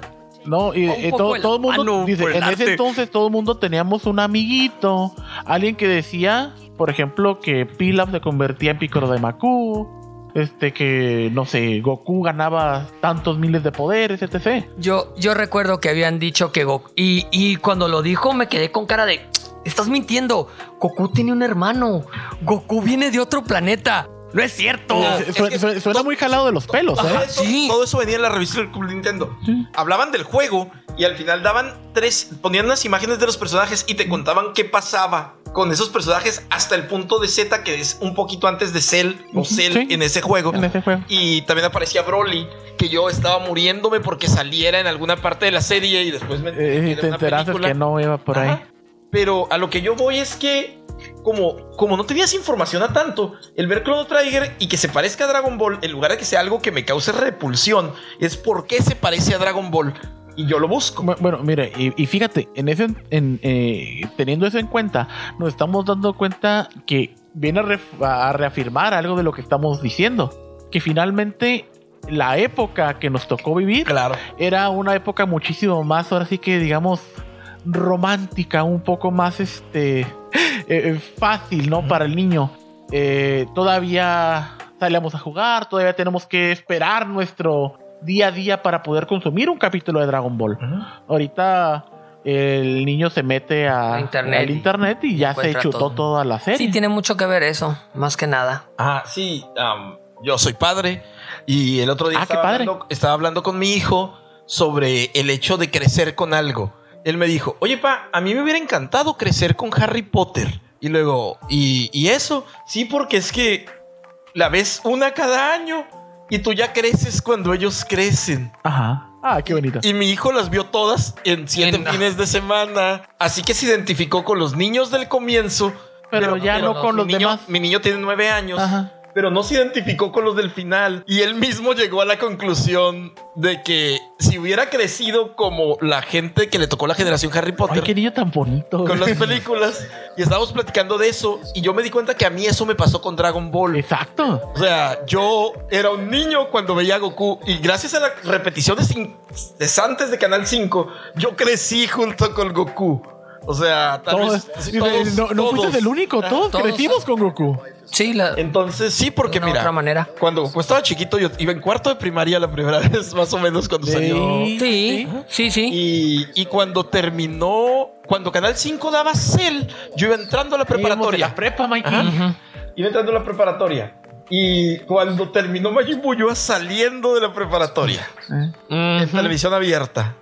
[SPEAKER 3] No, y eh, todo,
[SPEAKER 1] el
[SPEAKER 3] todo el mundo
[SPEAKER 1] mano
[SPEAKER 3] dice, en ese entonces todo el mundo teníamos un amiguito, alguien que decía, por ejemplo, que Pilaf se convertía en Piccolo Daimaku, este que no sé, Goku ganaba tantos miles de poderes, etc.
[SPEAKER 1] yo, yo recuerdo que habían dicho que Goku. Y, y cuando lo dijo, me quedé con cara de. Estás mintiendo. Goku tiene un hermano. Goku viene de otro planeta. No es cierto.
[SPEAKER 3] Su-
[SPEAKER 2] que
[SPEAKER 3] su- suena muy jalado de los pelos,
[SPEAKER 2] Ajá,
[SPEAKER 3] ¿eh?
[SPEAKER 2] eso-
[SPEAKER 1] Sí.
[SPEAKER 2] Todo eso venía en la revista del Club Nintendo. Hablaban del juego y al final daban tres, ponían unas imágenes de los personajes y te contaban qué pasaba con esos personajes hasta el punto de Z que es un poquito antes de Cell o Cell
[SPEAKER 3] sí.
[SPEAKER 2] en ese juego.
[SPEAKER 3] En ese juego.
[SPEAKER 2] Y también aparecía Broly, que yo estaba muriéndome porque saliera en alguna parte de la serie y después me
[SPEAKER 3] Eh, y te enteraste
[SPEAKER 2] película.
[SPEAKER 3] que no iba por ahí.
[SPEAKER 2] Pero a lo que yo voy es que, como, como no tenías información a tanto, el ver Chrono Trigger y que se parezca a Dragon Ball, en lugar de que sea algo que me cause repulsión, es por qué se parece a Dragon Ball. Y yo lo busco.
[SPEAKER 3] Bu- Bueno, mire, y, y fíjate, en ese, en, eh, teniendo eso en cuenta, nos estamos dando cuenta que viene a, reafirmar algo de lo que estamos diciendo. Que finalmente la época que nos tocó vivir
[SPEAKER 2] Claro.
[SPEAKER 3] era una época muchísimo más, ahora sí que digamos, romántica, un poco más este eh, eh, fácil, ¿no? Para el niño. Eh, todavía salíamos a jugar, todavía tenemos que esperar nuestro día a día para poder consumir un capítulo de Dragon Ball. Ahorita el niño se mete a,
[SPEAKER 1] internet
[SPEAKER 3] al internet y ya se chutó
[SPEAKER 1] todo.
[SPEAKER 3] toda la serie.
[SPEAKER 1] Sí, tiene mucho que ver eso, más que nada.
[SPEAKER 2] Ah, sí. yo soy padre. Y el otro día
[SPEAKER 3] Ah,
[SPEAKER 2] estaba,
[SPEAKER 3] qué padre.
[SPEAKER 2] hablando, estaba hablando con mi hijo sobre el hecho de crecer con algo. Él me dijo, oye, pa, a mí me hubiera encantado crecer con Harry Potter. Y luego, ¿y, y eso? Sí, porque es que la ves una cada año. y tú ya creces cuando ellos crecen.
[SPEAKER 3] Ajá. Ah, qué bonito.
[SPEAKER 2] Y mi hijo las vio todas en siete
[SPEAKER 1] En-
[SPEAKER 2] fines de semana. Así que se identificó con los niños del comienzo.
[SPEAKER 3] Pero ya no con los
[SPEAKER 2] niño-
[SPEAKER 3] demás.
[SPEAKER 2] Mi niño tiene nueve años.
[SPEAKER 3] Ajá.
[SPEAKER 2] Pero no se identificó con los del final. Y él mismo llegó a la conclusión de que si hubiera crecido como la gente que le tocó la generación Harry
[SPEAKER 3] Ay,
[SPEAKER 2] Potter
[SPEAKER 3] qué niño tan bonito.
[SPEAKER 2] con las películas, y estábamos platicando de eso, y yo me di cuenta que a mí eso me pasó con Dragon Ball.
[SPEAKER 3] Exacto.
[SPEAKER 2] O sea, yo era un niño cuando veía a Goku y gracias a las repeticiones incesantes de Canal 5, yo crecí junto con Goku. O sea, tal
[SPEAKER 3] Todos-
[SPEAKER 2] vez todos-
[SPEAKER 3] no, no
[SPEAKER 2] todos.
[SPEAKER 3] fuiste el único. Todos,
[SPEAKER 1] Todos.
[SPEAKER 3] crecimos con Goku.
[SPEAKER 1] Sí, la,
[SPEAKER 2] Entonces, sí, porque
[SPEAKER 1] De
[SPEAKER 2] mira,
[SPEAKER 1] otra manera.
[SPEAKER 2] cuando Goku estaba chiquito, yo iba en cuarto de primaria la primera [laughs] vez, más o menos cuando salió.
[SPEAKER 1] sí, sí, sí.
[SPEAKER 2] Y, y cuando terminó, cuando Canal 5 daba Cell, yo iba entrando a la preparatoria.
[SPEAKER 3] La prepa, Mikey.
[SPEAKER 2] Ajá. Iba entrando a la preparatoria. Y cuando terminó Majin Buu, yo iba saliendo de la preparatoria. En televisión abierta.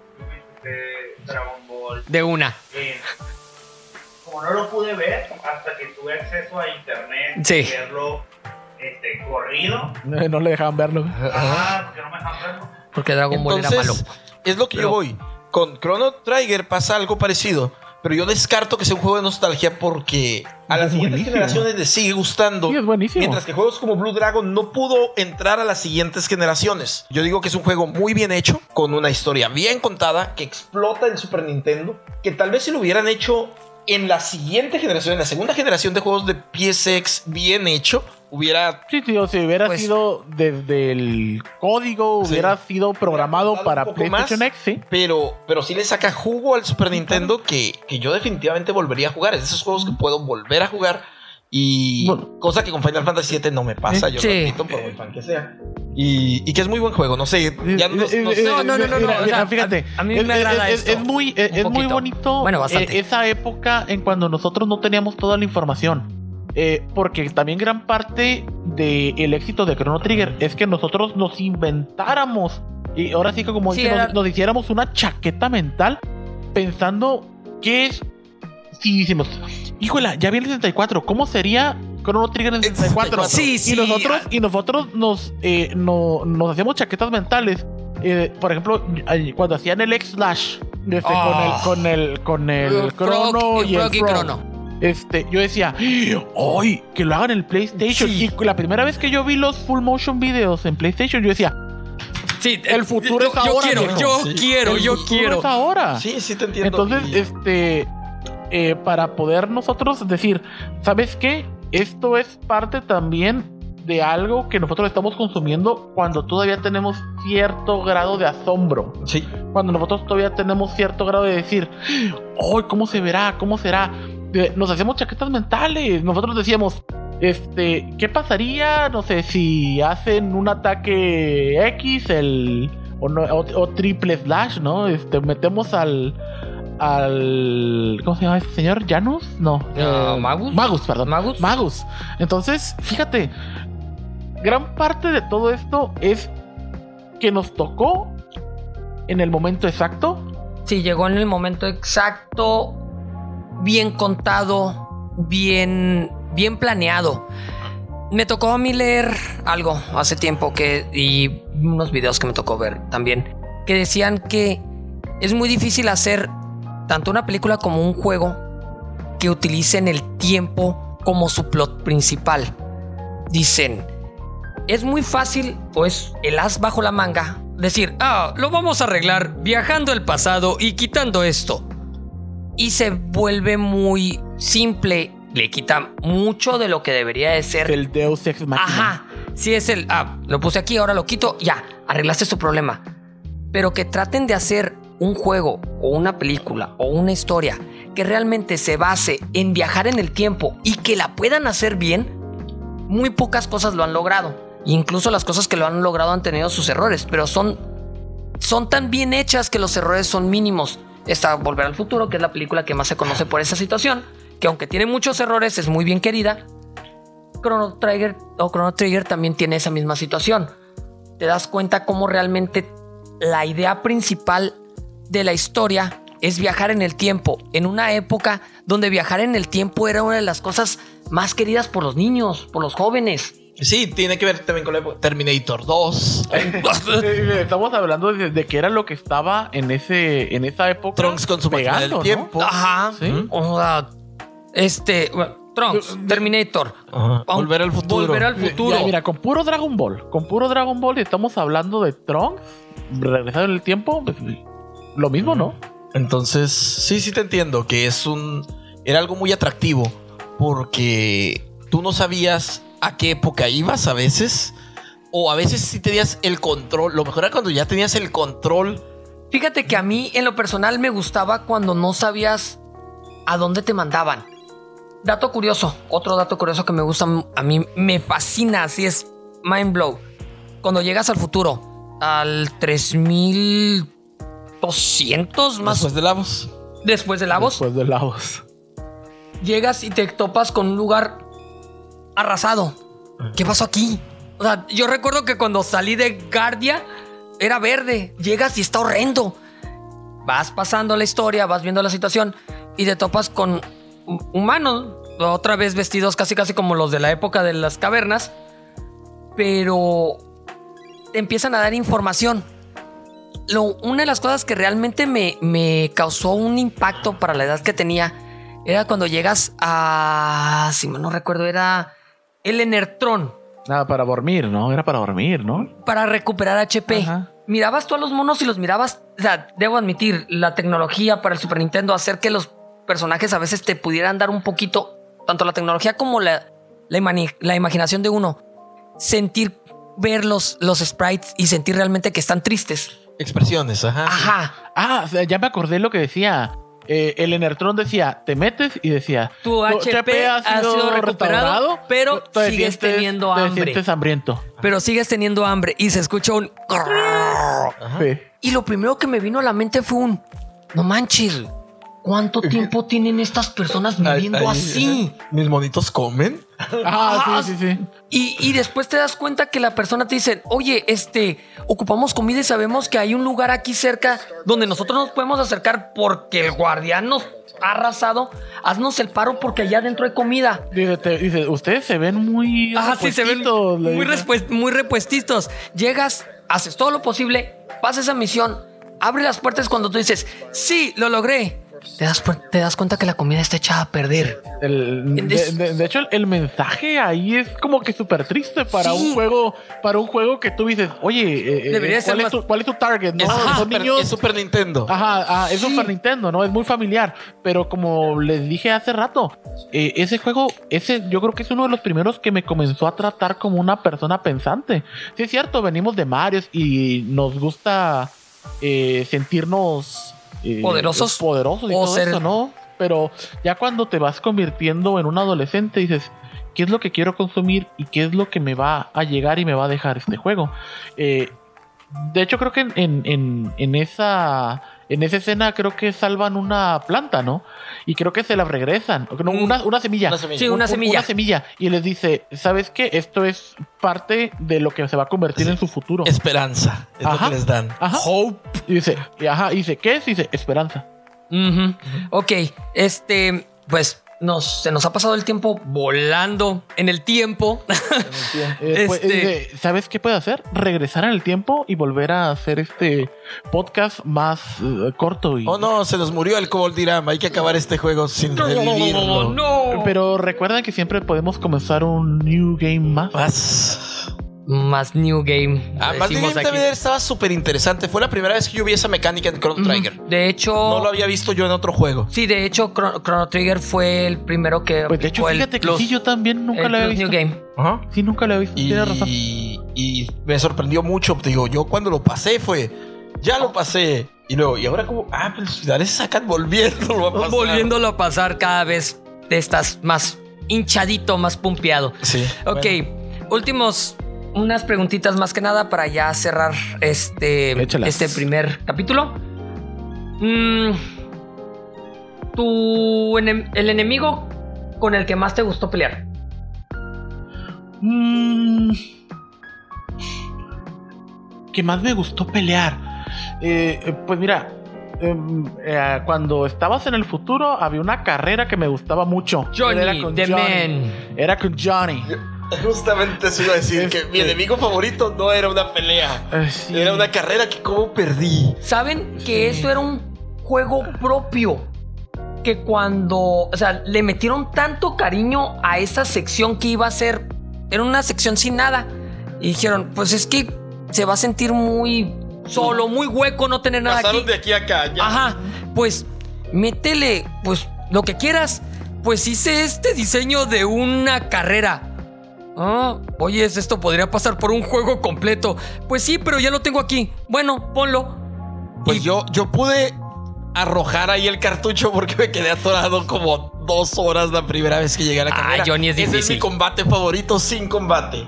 [SPEAKER 4] de Dragon Ball.
[SPEAKER 1] De una.
[SPEAKER 4] Como no lo pude ver hasta que tuve acceso a internet
[SPEAKER 1] Sí.
[SPEAKER 4] y verlo este, corrido.
[SPEAKER 3] No le dejaban verlo.
[SPEAKER 4] Ah, porque no me dejan verlo.
[SPEAKER 1] Porque Dragon Ball era malo.
[SPEAKER 2] Entonces, es lo que
[SPEAKER 1] Pero-
[SPEAKER 2] yo voy. Con Chrono Trigger pasa algo parecido. Pero yo descarto que sea un juego de nostalgia porque a las
[SPEAKER 3] Es
[SPEAKER 2] siguientes generaciones les sigue gustando.
[SPEAKER 3] Sí, es buenísimo.
[SPEAKER 2] Mientras que juegos como Blue Dragon no pudo entrar a las siguientes generaciones. Yo digo que es un juego muy bien hecho, con una historia bien contada, que explota en Super Nintendo, que tal vez si lo hubieran hecho en la siguiente generación, en la segunda generación de juegos de PSX bien hecho, hubiera...
[SPEAKER 3] Sí, sí, o si hubiera
[SPEAKER 1] Pues-
[SPEAKER 3] sido desde el código,
[SPEAKER 2] Sí.
[SPEAKER 3] hubiera sido programado para PlayStation
[SPEAKER 2] más.
[SPEAKER 3] X, sí.
[SPEAKER 2] Pero, pero sí le saca jugo al Super Nintendo que, que yo definitivamente volvería a jugar. Es de esos juegos que puedo volver a jugar. Y
[SPEAKER 3] Bueno.
[SPEAKER 2] cosa que con Final Fantasy VII no me pasa, yo
[SPEAKER 1] Sí.
[SPEAKER 2] lo admito por muy fan que sea. Y, y que es muy buen juego, no sé. Ya no, no sé.
[SPEAKER 1] no, no, no, no,
[SPEAKER 3] Mira,
[SPEAKER 1] o
[SPEAKER 3] mira,
[SPEAKER 1] sea,
[SPEAKER 3] fíjate.
[SPEAKER 1] a- a mí
[SPEAKER 3] es,
[SPEAKER 1] me agrada
[SPEAKER 3] es-
[SPEAKER 1] esto,
[SPEAKER 3] es muy, es, muy bonito
[SPEAKER 1] Bueno, bastante.
[SPEAKER 3] eh, esa época en cuando nosotros no teníamos toda la información. Eh, porque también gran parte del éxito de Chrono Trigger es que nosotros nos inventáramos. Y ahora sí que como
[SPEAKER 1] Sí,
[SPEAKER 3] dice, nos-
[SPEAKER 1] era-
[SPEAKER 3] nos, hiciéramos una chaqueta mental pensando qué es. Si decimos, híjola, ya viene el 64, ¿cómo sería Chrono Trigger en el
[SPEAKER 2] El
[SPEAKER 3] 64?
[SPEAKER 2] 64.
[SPEAKER 1] Sí,
[SPEAKER 3] Y
[SPEAKER 1] sí.
[SPEAKER 3] nosotros, y nosotros nos, eh, no- nos hacíamos chaquetas mentales. Eh, por ejemplo, cuando hacían el X-Slash este,
[SPEAKER 1] Ah.
[SPEAKER 3] con el con el, con el crono
[SPEAKER 1] y
[SPEAKER 3] y el
[SPEAKER 1] y.
[SPEAKER 3] Este, yo decía, ¡ay! Que lo hagan en el PlayStation.
[SPEAKER 2] Sí.
[SPEAKER 3] Y la primera vez que yo vi los full motion videos en PlayStation, yo decía,
[SPEAKER 1] Sí,
[SPEAKER 3] El futuro
[SPEAKER 1] yo,
[SPEAKER 3] es ahora,
[SPEAKER 1] Yo quiero,
[SPEAKER 3] viejo.
[SPEAKER 1] yo
[SPEAKER 2] Sí.
[SPEAKER 1] quiero,
[SPEAKER 3] "El
[SPEAKER 1] yo
[SPEAKER 3] futuro
[SPEAKER 1] quiero.
[SPEAKER 3] es ahora.
[SPEAKER 2] Sí, sí te entiendo.
[SPEAKER 3] Entonces,
[SPEAKER 2] Y-
[SPEAKER 3] este, eh, para poder nosotros decir, ¿sabes qué? Esto es parte también de algo que nosotros estamos consumiendo cuando todavía tenemos cierto grado de asombro.
[SPEAKER 2] sí.
[SPEAKER 3] Cuando nosotros todavía tenemos cierto grado de decir, ¡ay, cómo se verá! ¿Cómo será? Eh, Nos hacemos chaquetas mentales. Nosotros decíamos, este, ¿qué pasaría? No sé, si hacen un ataque X, el. O, no- o- o triple slash, ¿no? Este, metemos al. Al. ¿Cómo se llama este señor? ¿Janus? No.
[SPEAKER 1] Ah,
[SPEAKER 3] eh,
[SPEAKER 1] ¿Magus?
[SPEAKER 3] Magus, perdón.
[SPEAKER 1] ¿Magus?
[SPEAKER 3] Magus. Entonces, fíjate, gran parte de todo esto es que nos tocó en el momento exacto.
[SPEAKER 1] Sí, llegó en el momento exacto, bien contado, bien, bien planeado. Me tocó a mí leer algo hace tiempo que y unos videos que me tocó ver también que decían que es muy difícil hacer tanto una película como un juego que utilicen el tiempo como su plot principal. Dicen, es muy fácil o es el as bajo la manga decir, ah, lo vamos a arreglar viajando al pasado y quitando esto. Y se vuelve muy simple, le quita mucho de lo que debería de ser.
[SPEAKER 3] El Deus Ex Machina.
[SPEAKER 1] Ajá, si es el, ah, lo puse aquí, ahora lo quito, ya, arreglaste su problema. Pero que traten de hacer un juego o una película o una historia que realmente se base en viajar en el tiempo y que la puedan hacer bien, muy pocas cosas lo han logrado. Incluso las cosas que lo han logrado han tenido sus errores, pero son, son tan bien hechas que los errores son mínimos. Está Volver al Futuro, que es la película que más se conoce por esa situación, que aunque tiene muchos errores es muy bien querida. Chrono Trigger o Chrono Trigger también tiene esa misma situación. Te das cuenta cómo realmente la idea principal de la historia es viajar en el tiempo, en una época donde viajar en el tiempo era una de las cosas más queridas por los niños, por los jóvenes.
[SPEAKER 2] Sí, tiene que ver también con la época- Terminator 2.
[SPEAKER 3] Eh, [laughs] Estamos hablando de, de que era lo que estaba en ese en esa época.
[SPEAKER 2] Trunks con su
[SPEAKER 3] pegando,
[SPEAKER 2] del
[SPEAKER 3] ¿no?
[SPEAKER 2] tiempo.
[SPEAKER 1] Ajá.
[SPEAKER 3] Sí.
[SPEAKER 1] O sea, este, Trunks, Terminator.
[SPEAKER 2] Ajá. Volver al futuro.
[SPEAKER 1] Volver al futuro.
[SPEAKER 3] Ya, mira, con puro Dragon Ball, con puro Dragon Ball estamos hablando de Trunks, regresado en el tiempo, pues, lo mismo, ¿no?
[SPEAKER 2] Entonces, sí, sí te entiendo que es un. Era algo muy atractivo. Porque tú no sabías a qué época ibas a veces. O a veces sí tenías el control. Lo mejor era cuando ya tenías el control.
[SPEAKER 1] Fíjate que a mí en lo personal me gustaba cuando no sabías a dónde te mandaban. Dato curioso, otro dato curioso que me gusta a mí, me fascina, así es mind blow. Cuando llegas al futuro, al 3200 más
[SPEAKER 2] Después de Lavos.
[SPEAKER 1] después de Lavos,
[SPEAKER 3] Después de Lavos.
[SPEAKER 1] llegas y te topas con un lugar arrasado. ¿Qué pasó aquí? O sea, yo recuerdo que cuando salí de Guardia era verde. Llegas y está horrendo. Vas pasando la historia, vas viendo la situación y te topas con hu- humanos, otra vez vestidos casi casi como los de la época de las cavernas, pero te empiezan a dar información. Lo, una de las cosas que realmente me, me causó un impacto para la edad que tenía era cuando llegas a. Si mal no recuerdo, era el Enertron
[SPEAKER 3] Nada, para dormir, ¿no? Era para dormir, ¿no?
[SPEAKER 1] para recuperar HP.
[SPEAKER 3] Ajá.
[SPEAKER 1] Mirabas tú a los monos y los mirabas. O sea, debo admitir, la tecnología para el Super Nintendo, hacer que los personajes a veces te pudieran dar un poquito, tanto la tecnología como la, la, imani- la imaginación de uno, sentir, ver los, los sprites y sentir realmente que están tristes.
[SPEAKER 2] Expresiones, ajá.
[SPEAKER 1] Ajá.
[SPEAKER 3] Ah, o sea, ya me acordé lo que decía. Eh, el Enertron decía, te metes y decía,
[SPEAKER 1] Tu HP ha sido recuperado, pero
[SPEAKER 3] te
[SPEAKER 1] sigues teniendo
[SPEAKER 3] te
[SPEAKER 1] hambre.
[SPEAKER 3] sientes hambriento.
[SPEAKER 1] Pero sigues teniendo hambre y se escucha un.
[SPEAKER 3] Sí.
[SPEAKER 1] Y lo primero que me vino a la mente fue un. No manches. ¿Cuánto [laughs] tiempo tienen estas personas viviendo así? [laughs]
[SPEAKER 2] ¿Mis monitos comen?
[SPEAKER 3] Ah, sí, sí, sí.
[SPEAKER 1] Y, y después te das cuenta que la persona te dice, oye, este, ocupamos comida y sabemos que hay un lugar aquí cerca donde nosotros nos podemos acercar porque el guardián nos ha arrasado. Haznos el paro porque allá adentro hay comida.
[SPEAKER 3] Dice, te- dice, ustedes se ven muy...
[SPEAKER 1] Ajá, sí, se ven
[SPEAKER 3] repuestitos", le
[SPEAKER 1] muy,
[SPEAKER 3] dice.
[SPEAKER 1] respues- muy repuestitos. Llegas, haces todo lo posible, pasas esa misión, abre las puertas cuando tú dices, sí, lo logré. Te das, te das cuenta que la comida está echada a perder.
[SPEAKER 3] El- de,
[SPEAKER 1] Des-
[SPEAKER 3] de- de hecho, el, el mensaje ahí es como que súper triste para
[SPEAKER 1] Sí.
[SPEAKER 3] un juego, para un juego que tú dices, oye, eh, eh,
[SPEAKER 1] Debería
[SPEAKER 3] ¿cuál,
[SPEAKER 1] ser
[SPEAKER 3] es
[SPEAKER 1] más-
[SPEAKER 3] tu, cuál es tu target? ¿no?
[SPEAKER 2] Es,
[SPEAKER 3] Son
[SPEAKER 2] es Super,
[SPEAKER 3] niños-
[SPEAKER 2] es Super Nintendo.
[SPEAKER 3] Ajá, ah, es Super Nintendo, ¿no? Es muy familiar. Pero como les dije hace rato, eh, ese juego, ese yo creo que es uno de los primeros que me comenzó a tratar como una persona pensante. Sí, es cierto, venimos de Mario y nos gusta eh, sentirnos eh,
[SPEAKER 1] Poderosos.
[SPEAKER 3] poderosos y
[SPEAKER 1] O
[SPEAKER 3] todo
[SPEAKER 1] ser-
[SPEAKER 3] eso, ¿no? Pero ya cuando te vas convirtiendo en un adolescente, dices. ¿Qué es lo que quiero consumir y qué es lo que me va a llegar y me va a dejar este juego? Eh, de hecho, creo que en, en- en- en esa en esa escena creo que salvan una planta, ¿no? Y creo que se la regresan. No,
[SPEAKER 1] Mm.
[SPEAKER 3] una, una semilla.
[SPEAKER 2] Una semilla.
[SPEAKER 1] Sí, una
[SPEAKER 3] Un-
[SPEAKER 1] semilla.
[SPEAKER 3] Una semilla. Y les dice, ¿sabes qué? Esto es parte de lo que se va a convertir
[SPEAKER 2] Sí.
[SPEAKER 3] en su futuro.
[SPEAKER 2] Esperanza. Es lo que les dan.
[SPEAKER 3] Ajá.
[SPEAKER 2] Hope.
[SPEAKER 3] Y dice, y ajá, y dice, ¿qué es? Y dice, esperanza.
[SPEAKER 1] Ujú. Ok, este, pues nos, se nos ha pasado el tiempo volando en el tiempo. [laughs]
[SPEAKER 3] Eh, pues,
[SPEAKER 1] Este-
[SPEAKER 3] dice, ¿Sabes qué puede hacer? Regresar en el tiempo y volver a hacer este podcast más eh, corto y...
[SPEAKER 2] Oh no, se nos murió el Cobalt Dirama. Hay que acabar este juego sin revivirlo.
[SPEAKER 1] no.
[SPEAKER 3] Pero recuerden que siempre podemos comenzar un new game más.
[SPEAKER 2] Más.
[SPEAKER 1] Más New Game.
[SPEAKER 2] Ah, más
[SPEAKER 1] decimos
[SPEAKER 2] bien
[SPEAKER 1] aquí.
[SPEAKER 2] también estaba súper interesante. Fue la primera vez que yo vi esa mecánica en Chrono Trigger.
[SPEAKER 1] De hecho,
[SPEAKER 2] No lo había visto yo en otro juego.
[SPEAKER 1] sí, de hecho, Chrono, Chrono Trigger fue el primero que.
[SPEAKER 3] Pues de hecho,
[SPEAKER 1] aplicó el
[SPEAKER 3] fíjate que sí, yo también nunca lo había visto.
[SPEAKER 1] New Game.
[SPEAKER 2] Ajá.
[SPEAKER 3] Sí, nunca lo había visto.
[SPEAKER 2] Y,
[SPEAKER 3] Tienes razón.
[SPEAKER 2] y me sorprendió mucho. Digo, yo cuando lo pasé fue, ya lo pasé. Y luego, y ahora como, ah, pues ya se sacan volviendo. a pasar.
[SPEAKER 1] Volviéndolo a pasar cada vez te estás más hinchadito, más pumpeado.
[SPEAKER 2] Sí.
[SPEAKER 1] Ok,
[SPEAKER 2] bueno.
[SPEAKER 1] últimos, unas preguntitas más que nada para ya cerrar este,
[SPEAKER 3] Échalas.
[SPEAKER 1] este primer capítulo. Mm, tu enem- el enemigo con el que más te gustó pelear.
[SPEAKER 3] Mm. ¿Qué más me gustó pelear? Eh, eh, pues mira, em, eh, cuando estabas en el futuro había una carrera que me gustaba mucho.
[SPEAKER 1] Johnny,
[SPEAKER 3] Era con
[SPEAKER 1] The
[SPEAKER 3] Johnny.
[SPEAKER 1] Man.
[SPEAKER 3] Era con Johnny. [laughs]
[SPEAKER 2] Justamente eso iba a decir, que mi
[SPEAKER 3] Este-
[SPEAKER 2] enemigo favorito no era una pelea.
[SPEAKER 3] Sí.
[SPEAKER 2] Era una carrera que como perdí.
[SPEAKER 1] ¿Saben que
[SPEAKER 3] Sí.
[SPEAKER 1] esto era un juego propio? Que cuando, o sea, le metieron tanto cariño a esa sección que iba a ser, era una sección sin nada. Y dijeron, pues es que se va a sentir muy solo, muy hueco no tener nada
[SPEAKER 2] Pasaron
[SPEAKER 1] aquí.
[SPEAKER 2] de aquí a acá. Ya.
[SPEAKER 1] Ajá, pues métele, pues lo que quieras. Pues hice este diseño de una carrera. Ah, oye, esto podría pasar por un juego completo. Pues sí, pero ya lo tengo aquí. Bueno, ponlo.
[SPEAKER 2] Pues
[SPEAKER 1] Y-
[SPEAKER 2] yo, yo pude arrojar ahí el cartucho porque me quedé atorado como dos horas la primera vez que llegué a la
[SPEAKER 1] Ah,
[SPEAKER 2] carrera.
[SPEAKER 1] Johnny, es
[SPEAKER 2] Ese
[SPEAKER 1] difícil.
[SPEAKER 2] mi combate favorito sin combate.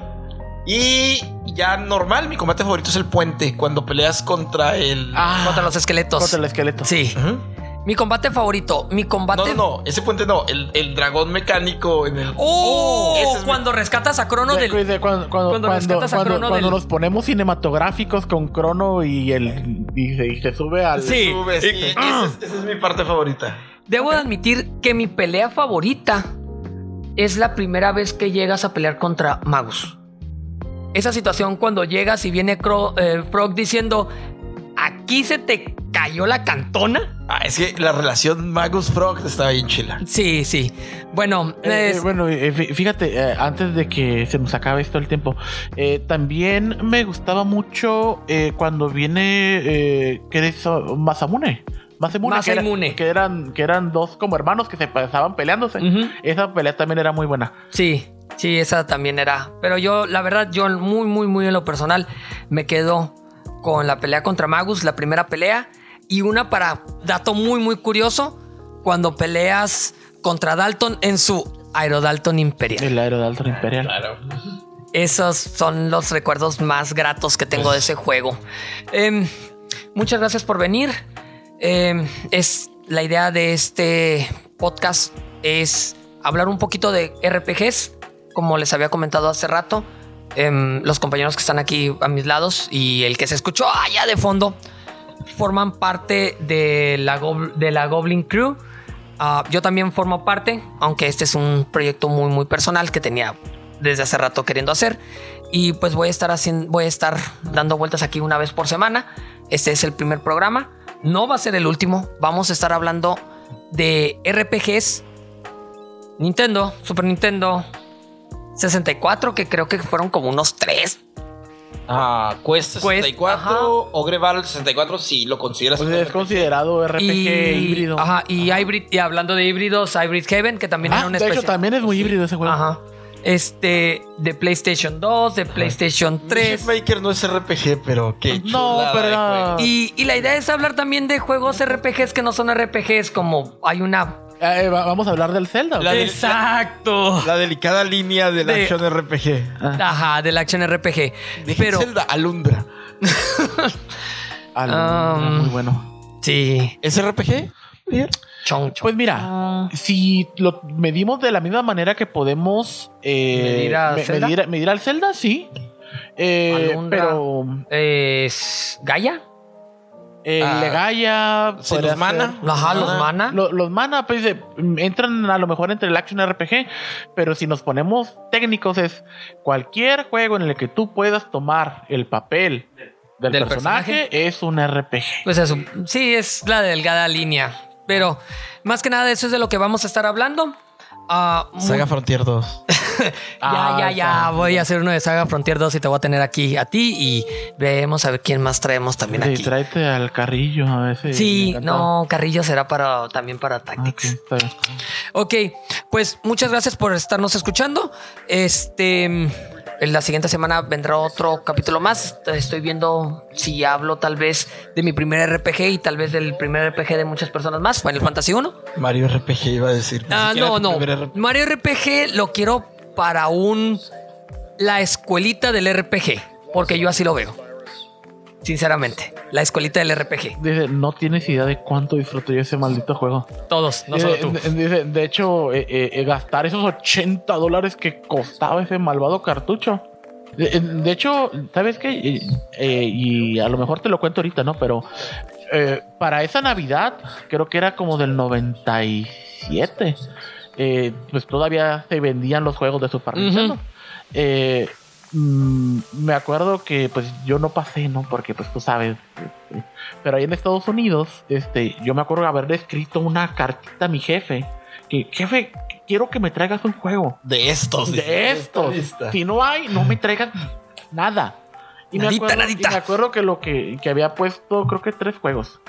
[SPEAKER 2] Y ya normal, mi combate favorito es el puente, cuando peleas contra el...
[SPEAKER 3] Ah,
[SPEAKER 1] Contra los esqueletos.
[SPEAKER 3] contra el esqueleto.
[SPEAKER 1] Sí. Mi combate favorito. Mi combate.
[SPEAKER 2] No, no, no, ese puente no, el, el dragón mecánico en el...
[SPEAKER 1] ¡Oh!
[SPEAKER 2] Ese es mi-
[SPEAKER 1] cuando rescatas a Crono
[SPEAKER 3] De-
[SPEAKER 1] del.
[SPEAKER 3] de cuando, cuando,
[SPEAKER 1] cuando
[SPEAKER 3] cuando,
[SPEAKER 1] rescatas a
[SPEAKER 3] cuando-
[SPEAKER 1] Crono
[SPEAKER 3] cuando
[SPEAKER 1] del-
[SPEAKER 3] nos ponemos cinematográficos con Crono y el y se, y se sube al
[SPEAKER 1] Sí.
[SPEAKER 2] Sube, sí, [laughs] esa es- esa es mi parte favorita.
[SPEAKER 1] Debo de admitir que mi pelea favorita es la primera vez que llegas a pelear contra Magus. Esa situación cuando llegas y viene Cro- eh, Frog diciendo: Aquí se te cayó la cantona.
[SPEAKER 2] Ah, es que la relación Magus Frog estaba bien chila.
[SPEAKER 1] Sí, sí. Bueno,
[SPEAKER 3] Eh,
[SPEAKER 1] es-
[SPEAKER 3] eh, bueno, eh, fí- fíjate, eh, antes de que se nos acabe esto el tiempo, eh, también me gustaba mucho eh, cuando viene eh, que eres Masamune. Masamune, que, era- que eran, que eran dos como hermanos que se pasaban peleándose.
[SPEAKER 1] Ujú.
[SPEAKER 3] Esa pelea también era muy buena.
[SPEAKER 1] Sí, sí, esa también era. Pero yo, la verdad, yo muy, muy, muy en lo personal me quedo con la pelea contra Magus, la primera pelea. Y una para dato muy, muy curioso, cuando peleas contra Dalton en su Aerodalton Imperial.
[SPEAKER 3] El Aerodalton Imperial.
[SPEAKER 2] Claro.
[SPEAKER 1] Esos son los recuerdos más gratos que tengo de ese juego. Em, muchas gracias por venir. Em, es la idea de este podcast es hablar un poquito de RPGs, como les había comentado hace rato. Em, los compañeros que están aquí a mis lados y el que se escuchó allá de fondo forman parte de la, de la Goblin Crew. Ah, yo también formo parte, aunque este es un proyecto muy muy personal que tenía desde hace rato queriendo hacer y pues voy a estar haciendo voy a estar dando vueltas aquí una vez por semana. Este es el primer programa, no va a ser el último. Vamos a estar hablando de RPGs Nintendo, Super Nintendo 64 que creo que fueron como unos tres.
[SPEAKER 2] Ah, Quest
[SPEAKER 1] Quest,
[SPEAKER 2] 64,
[SPEAKER 1] ajá.
[SPEAKER 2] Ogre Battle 64, sí, lo consideras.
[SPEAKER 3] Pues es considerado RPG híbrido.
[SPEAKER 1] Ajá, y hybrid y hablando de híbridos, Hybrid Heaven que también
[SPEAKER 3] Ah,
[SPEAKER 1] era un
[SPEAKER 3] de hecho,
[SPEAKER 1] especial.
[SPEAKER 3] también es muy híbrido ese juego.
[SPEAKER 1] Ajá. Este de PlayStation 2, de PlayStation 3.
[SPEAKER 2] Maker no es RPG, pero qué
[SPEAKER 3] No,
[SPEAKER 2] chulada
[SPEAKER 3] pero
[SPEAKER 1] y la idea es hablar también de juegos RPGs que no son RPGs, como hay una.
[SPEAKER 3] Eh, va- vamos a hablar del Zelda. ¿o
[SPEAKER 2] La
[SPEAKER 1] Exacto.
[SPEAKER 2] La delicada línea del
[SPEAKER 1] De-
[SPEAKER 2] action RPG.
[SPEAKER 1] Ajá, del action RPG.
[SPEAKER 2] De
[SPEAKER 1] Pero
[SPEAKER 2] Zelda Alundra. [laughs]
[SPEAKER 3] Ah,
[SPEAKER 1] Um,
[SPEAKER 3] muy bueno.
[SPEAKER 1] sí,
[SPEAKER 2] ¿Es RPG?
[SPEAKER 1] chon, chon.
[SPEAKER 3] Pues mira, si lo medimos de la misma manera que podemos eh,
[SPEAKER 1] ¿Medir a
[SPEAKER 3] me-
[SPEAKER 1] Zelda?
[SPEAKER 3] medir, medir al Zelda, sí. Eh,
[SPEAKER 1] Alundra.
[SPEAKER 3] pero
[SPEAKER 1] ¿Es Gaia?
[SPEAKER 3] Eh,
[SPEAKER 2] Ah,
[SPEAKER 3] Legaia,
[SPEAKER 2] ¿se
[SPEAKER 3] podría
[SPEAKER 2] los mana?
[SPEAKER 1] Ajá, los
[SPEAKER 2] Mana.
[SPEAKER 3] los pues eh, entran a lo mejor entre el action RPG, pero si nos ponemos técnicos es cualquier juego en el que tú puedas tomar el papel del,
[SPEAKER 1] Del
[SPEAKER 3] personaje, es un RPG.
[SPEAKER 1] Pues eso, sí, es la delgada línea. Pero más que nada eso es de lo que vamos a estar hablando. Ah, muy-
[SPEAKER 2] Saga Frontier 2. [laughs]
[SPEAKER 1] Ya,
[SPEAKER 3] Ah,
[SPEAKER 1] ya, ya.
[SPEAKER 3] está.
[SPEAKER 1] Voy a hacer uno de Saga Frontier 2 y te voy a tener aquí a ti y veremos a ver quién más traemos también
[SPEAKER 3] Sí,
[SPEAKER 1] aquí.
[SPEAKER 3] tráete al carrillo a veces.
[SPEAKER 1] Sí, no, Carrillo será para también para Tactics. Ok, pues muchas gracias por estarnos escuchando. Este, en la siguiente semana vendrá otro capítulo más. Estoy viendo si hablo tal vez de mi primer RPG y tal vez del primer RPG de muchas personas más. Final Fantasy 1.
[SPEAKER 2] Mario RPG iba a decir.
[SPEAKER 1] Ah, no, no. Mario RPG lo quiero para un la escuelita del RPG, porque yo así lo veo. Sinceramente, la escuelita del RPG.
[SPEAKER 3] Dice, no tienes idea de cuánto disfruto yo ese maldito juego.
[SPEAKER 1] Todos, no solo tú.
[SPEAKER 3] dice, de hecho, eh, eh, eh, gastar esos 80 dólares que costaba ese malvado cartucho. De, eh, de hecho, ¿sabes qué? Eh, eh, y a lo mejor te lo cuento ahorita, ¿no? Pero eh, para esa Navidad, creo que era como del 97. eh, pues todavía se vendían los juegos de Super. Nintendo. eh, mm, me acuerdo que pues yo no pasé, ¿no? Porque pues tú sabes. este, pero ahí en Estados Unidos, este, yo me acuerdo de haberle escrito una cartita a mi jefe. Que, jefe, quiero que me traigas un juego.
[SPEAKER 2] De estos.
[SPEAKER 3] De estos. Si no hay, no me traigas nada. Y me,
[SPEAKER 1] Nadita,
[SPEAKER 3] acuerdo, y
[SPEAKER 1] nadita.
[SPEAKER 3] me acuerdo que lo que, que había puesto, creo que tres juegos.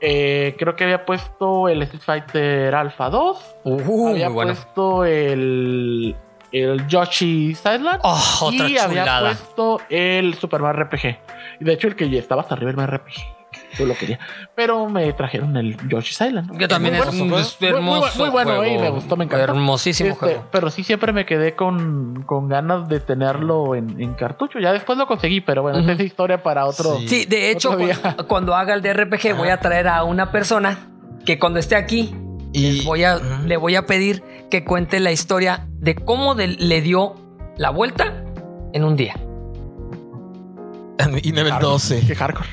[SPEAKER 3] Eh, creo que había puesto el Street Fighter Alpha 2.
[SPEAKER 1] Uh,
[SPEAKER 3] había
[SPEAKER 1] bueno.
[SPEAKER 3] puesto el, el Yoshi Island.
[SPEAKER 1] Oh,
[SPEAKER 3] y había
[SPEAKER 1] chulada.
[SPEAKER 3] puesto el Super Mario RPG. Y de hecho, el que ya estaba hasta arriba el Mario RPG. Yo lo quería. Pero me trajeron el Yoshi's Island.
[SPEAKER 1] Yo también es un
[SPEAKER 3] muy- muy
[SPEAKER 1] hermoso.
[SPEAKER 3] muy bueno,
[SPEAKER 1] juego.
[SPEAKER 3] y me gustó, me encantó.
[SPEAKER 1] Hermosísimo
[SPEAKER 3] Este,
[SPEAKER 1] juego.
[SPEAKER 3] pero sí, siempre me quedé con, con ganas de tenerlo en, en cartucho. Ya después lo conseguí, pero bueno,
[SPEAKER 1] Ujú.
[SPEAKER 3] esa es historia para otro.
[SPEAKER 2] Sí.
[SPEAKER 1] Sí, de hecho, cuando, cuando haga el DRPG, voy a traer a una persona que cuando esté aquí,
[SPEAKER 2] Y
[SPEAKER 1] voy a,
[SPEAKER 2] Ujú.
[SPEAKER 1] le voy a pedir que cuente la historia de cómo de- le dio la vuelta en un día.
[SPEAKER 2] y nivel
[SPEAKER 3] Hardcore.
[SPEAKER 2] 12.
[SPEAKER 3] Qué hardcore.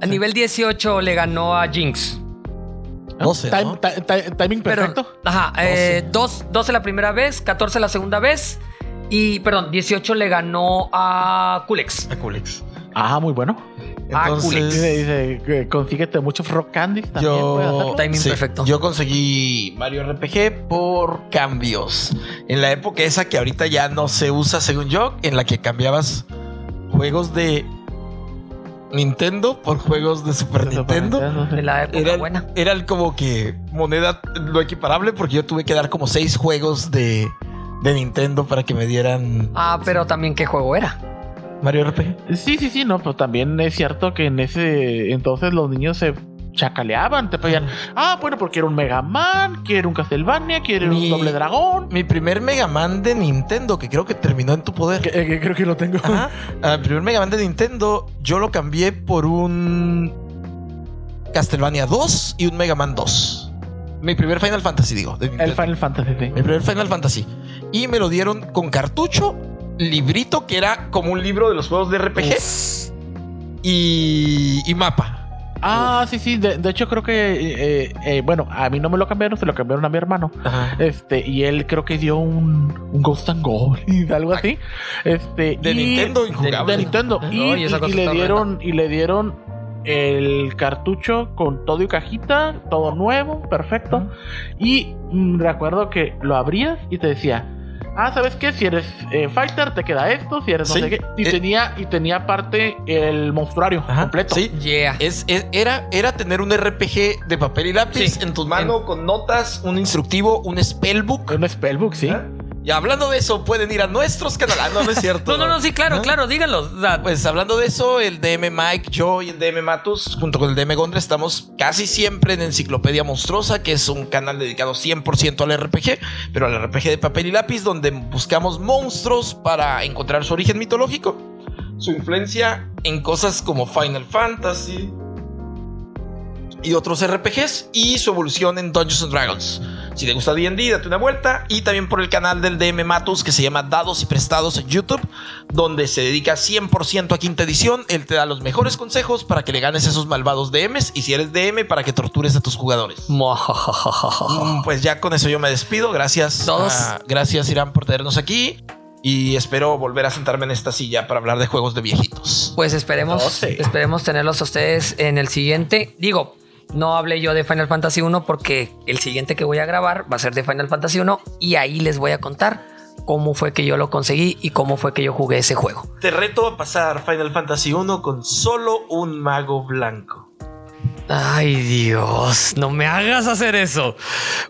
[SPEAKER 1] A nivel 18 le ganó a Jinx.
[SPEAKER 2] 12,
[SPEAKER 3] Time-
[SPEAKER 2] ¿no?
[SPEAKER 3] ti- ti- timing
[SPEAKER 1] Pero,
[SPEAKER 3] perfecto.
[SPEAKER 1] ajá, eh, dos- 12 la primera vez, 14 la segunda vez. Y, perdón, 18 le ganó a Kulex.
[SPEAKER 2] A Culex.
[SPEAKER 3] Ah, muy bueno.
[SPEAKER 1] Ah,
[SPEAKER 2] Entonces,
[SPEAKER 3] Dice, dice consíguete muchos rock candies también.
[SPEAKER 2] yo.
[SPEAKER 1] Timing
[SPEAKER 2] sí,
[SPEAKER 1] perfecto.
[SPEAKER 2] yo conseguí Mario RPG por cambios. En la época esa que ahorita ya no se usa, según yo, en la que cambiabas juegos de Nintendo por juegos de Super Nintendo.
[SPEAKER 1] De la época
[SPEAKER 2] Era,
[SPEAKER 1] buena.
[SPEAKER 2] era el como que moneda lo equiparable porque yo tuve que dar como seis juegos de, de Nintendo para que me dieran
[SPEAKER 1] Ah, pero también qué juego era.
[SPEAKER 2] Mario RPG.
[SPEAKER 3] Sí, sí, sí, no, pero también es cierto que en ese entonces los niños se chacaleaban, te pedían, ah, bueno, porque era un Mega Man, quiero un Castlevania, quiero
[SPEAKER 2] Mi-
[SPEAKER 3] un Doble Dragón.
[SPEAKER 2] Mi primer Mega Man de Nintendo, que creo que terminó en tu poder.
[SPEAKER 3] Que- eh, que creo que lo tengo.
[SPEAKER 2] Ajá. [laughs] Ah, El primer Mega Man de Nintendo, yo lo cambié por un Castlevania 2 y un Mega Man 2. Mi primer Final Fantasy, digo. de
[SPEAKER 3] El. Final Fantasy, sí.
[SPEAKER 2] Mi primer Final Fantasy. Y me lo dieron con cartucho, librito, que era como un libro de los juegos de RPG, y, y mapa.
[SPEAKER 3] Ah, sí, sí, de, de hecho creo que, eh, eh, bueno, a mí no me lo cambiaron, se lo cambiaron a mi hermano. Este, y él creo que dio un, un Ghost and Goblins, [laughs] algo así. Este,
[SPEAKER 2] De
[SPEAKER 3] y-
[SPEAKER 2] Nintendo, injugable.
[SPEAKER 3] De Nintendo.
[SPEAKER 1] No,
[SPEAKER 3] Y, le dieron, y le dieron el cartucho con todo y cajita, todo nuevo, perfecto. Y mm, recuerdo que lo abrías y te decía. Ah, ¿sabes qué? Si eres eh, fighter, te queda esto. Si eres no
[SPEAKER 2] Sí.
[SPEAKER 3] sé qué. Y
[SPEAKER 2] Eh.
[SPEAKER 3] tenía, y tenía aparte el monstruario
[SPEAKER 2] Ajá,
[SPEAKER 3] completo.
[SPEAKER 2] Sí.
[SPEAKER 1] Yeah.
[SPEAKER 2] Es, es- era, era tener un RPG de papel y lápiz
[SPEAKER 1] Sí.
[SPEAKER 2] en tus manos con notas, un instructivo, un spellbook.
[SPEAKER 3] Un spellbook, sí.
[SPEAKER 2] ¿Ah? Y hablando de eso, pueden ir a nuestros canales. Ah, no, no es cierto.
[SPEAKER 1] No, no, no, sí, claro,
[SPEAKER 2] ¿Ah?
[SPEAKER 1] claro, díganlo.
[SPEAKER 2] Pues hablando de eso, el DM Mike, yo y el DM Matus, junto con el DM Gondra, estamos casi siempre en Enciclopedia Monstruosa, que es un canal dedicado 100% al RPG, pero al RPG de papel y lápiz, donde buscamos monstruos para encontrar su origen mitológico, su influencia en cosas como Final Fantasy y otros RPGs y su evolución en Dungeons and Dragons. Si te gusta D&D, date una vuelta y también por el canal del DM Matus que se llama Dados y Prestados en YouTube, donde se dedica 100% a quinta edición. Él te da los mejores consejos para que le ganes a esos malvados DMs y si eres DM para que tortures a tus jugadores. Pues ya con eso yo me despido. Gracias.
[SPEAKER 1] Todos.
[SPEAKER 2] a- gracias Irán por tenernos aquí y espero volver a sentarme en esta silla para hablar de juegos de viejitos.
[SPEAKER 1] Pues esperemos, esperemos tenerlos a ustedes en el siguiente. Digo, no hablé yo de Final Fantasy 1 porque el siguiente que voy a grabar va a ser de Final Fantasy 1 y ahí les voy a contar cómo fue que yo lo conseguí y cómo fue que yo jugué ese juego.
[SPEAKER 2] Te reto a pasar Final Fantasy 1 con solo un mago blanco.
[SPEAKER 1] Ay Dios, no me hagas hacer eso.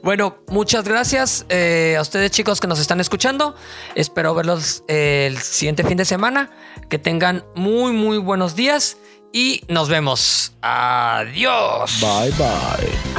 [SPEAKER 1] Bueno, muchas gracias eh, a ustedes chicos que nos están escuchando. Espero verlos eh, el siguiente fin de semana. Que tengan muy muy buenos días y nos vemos. Adiós.
[SPEAKER 3] Bye bye.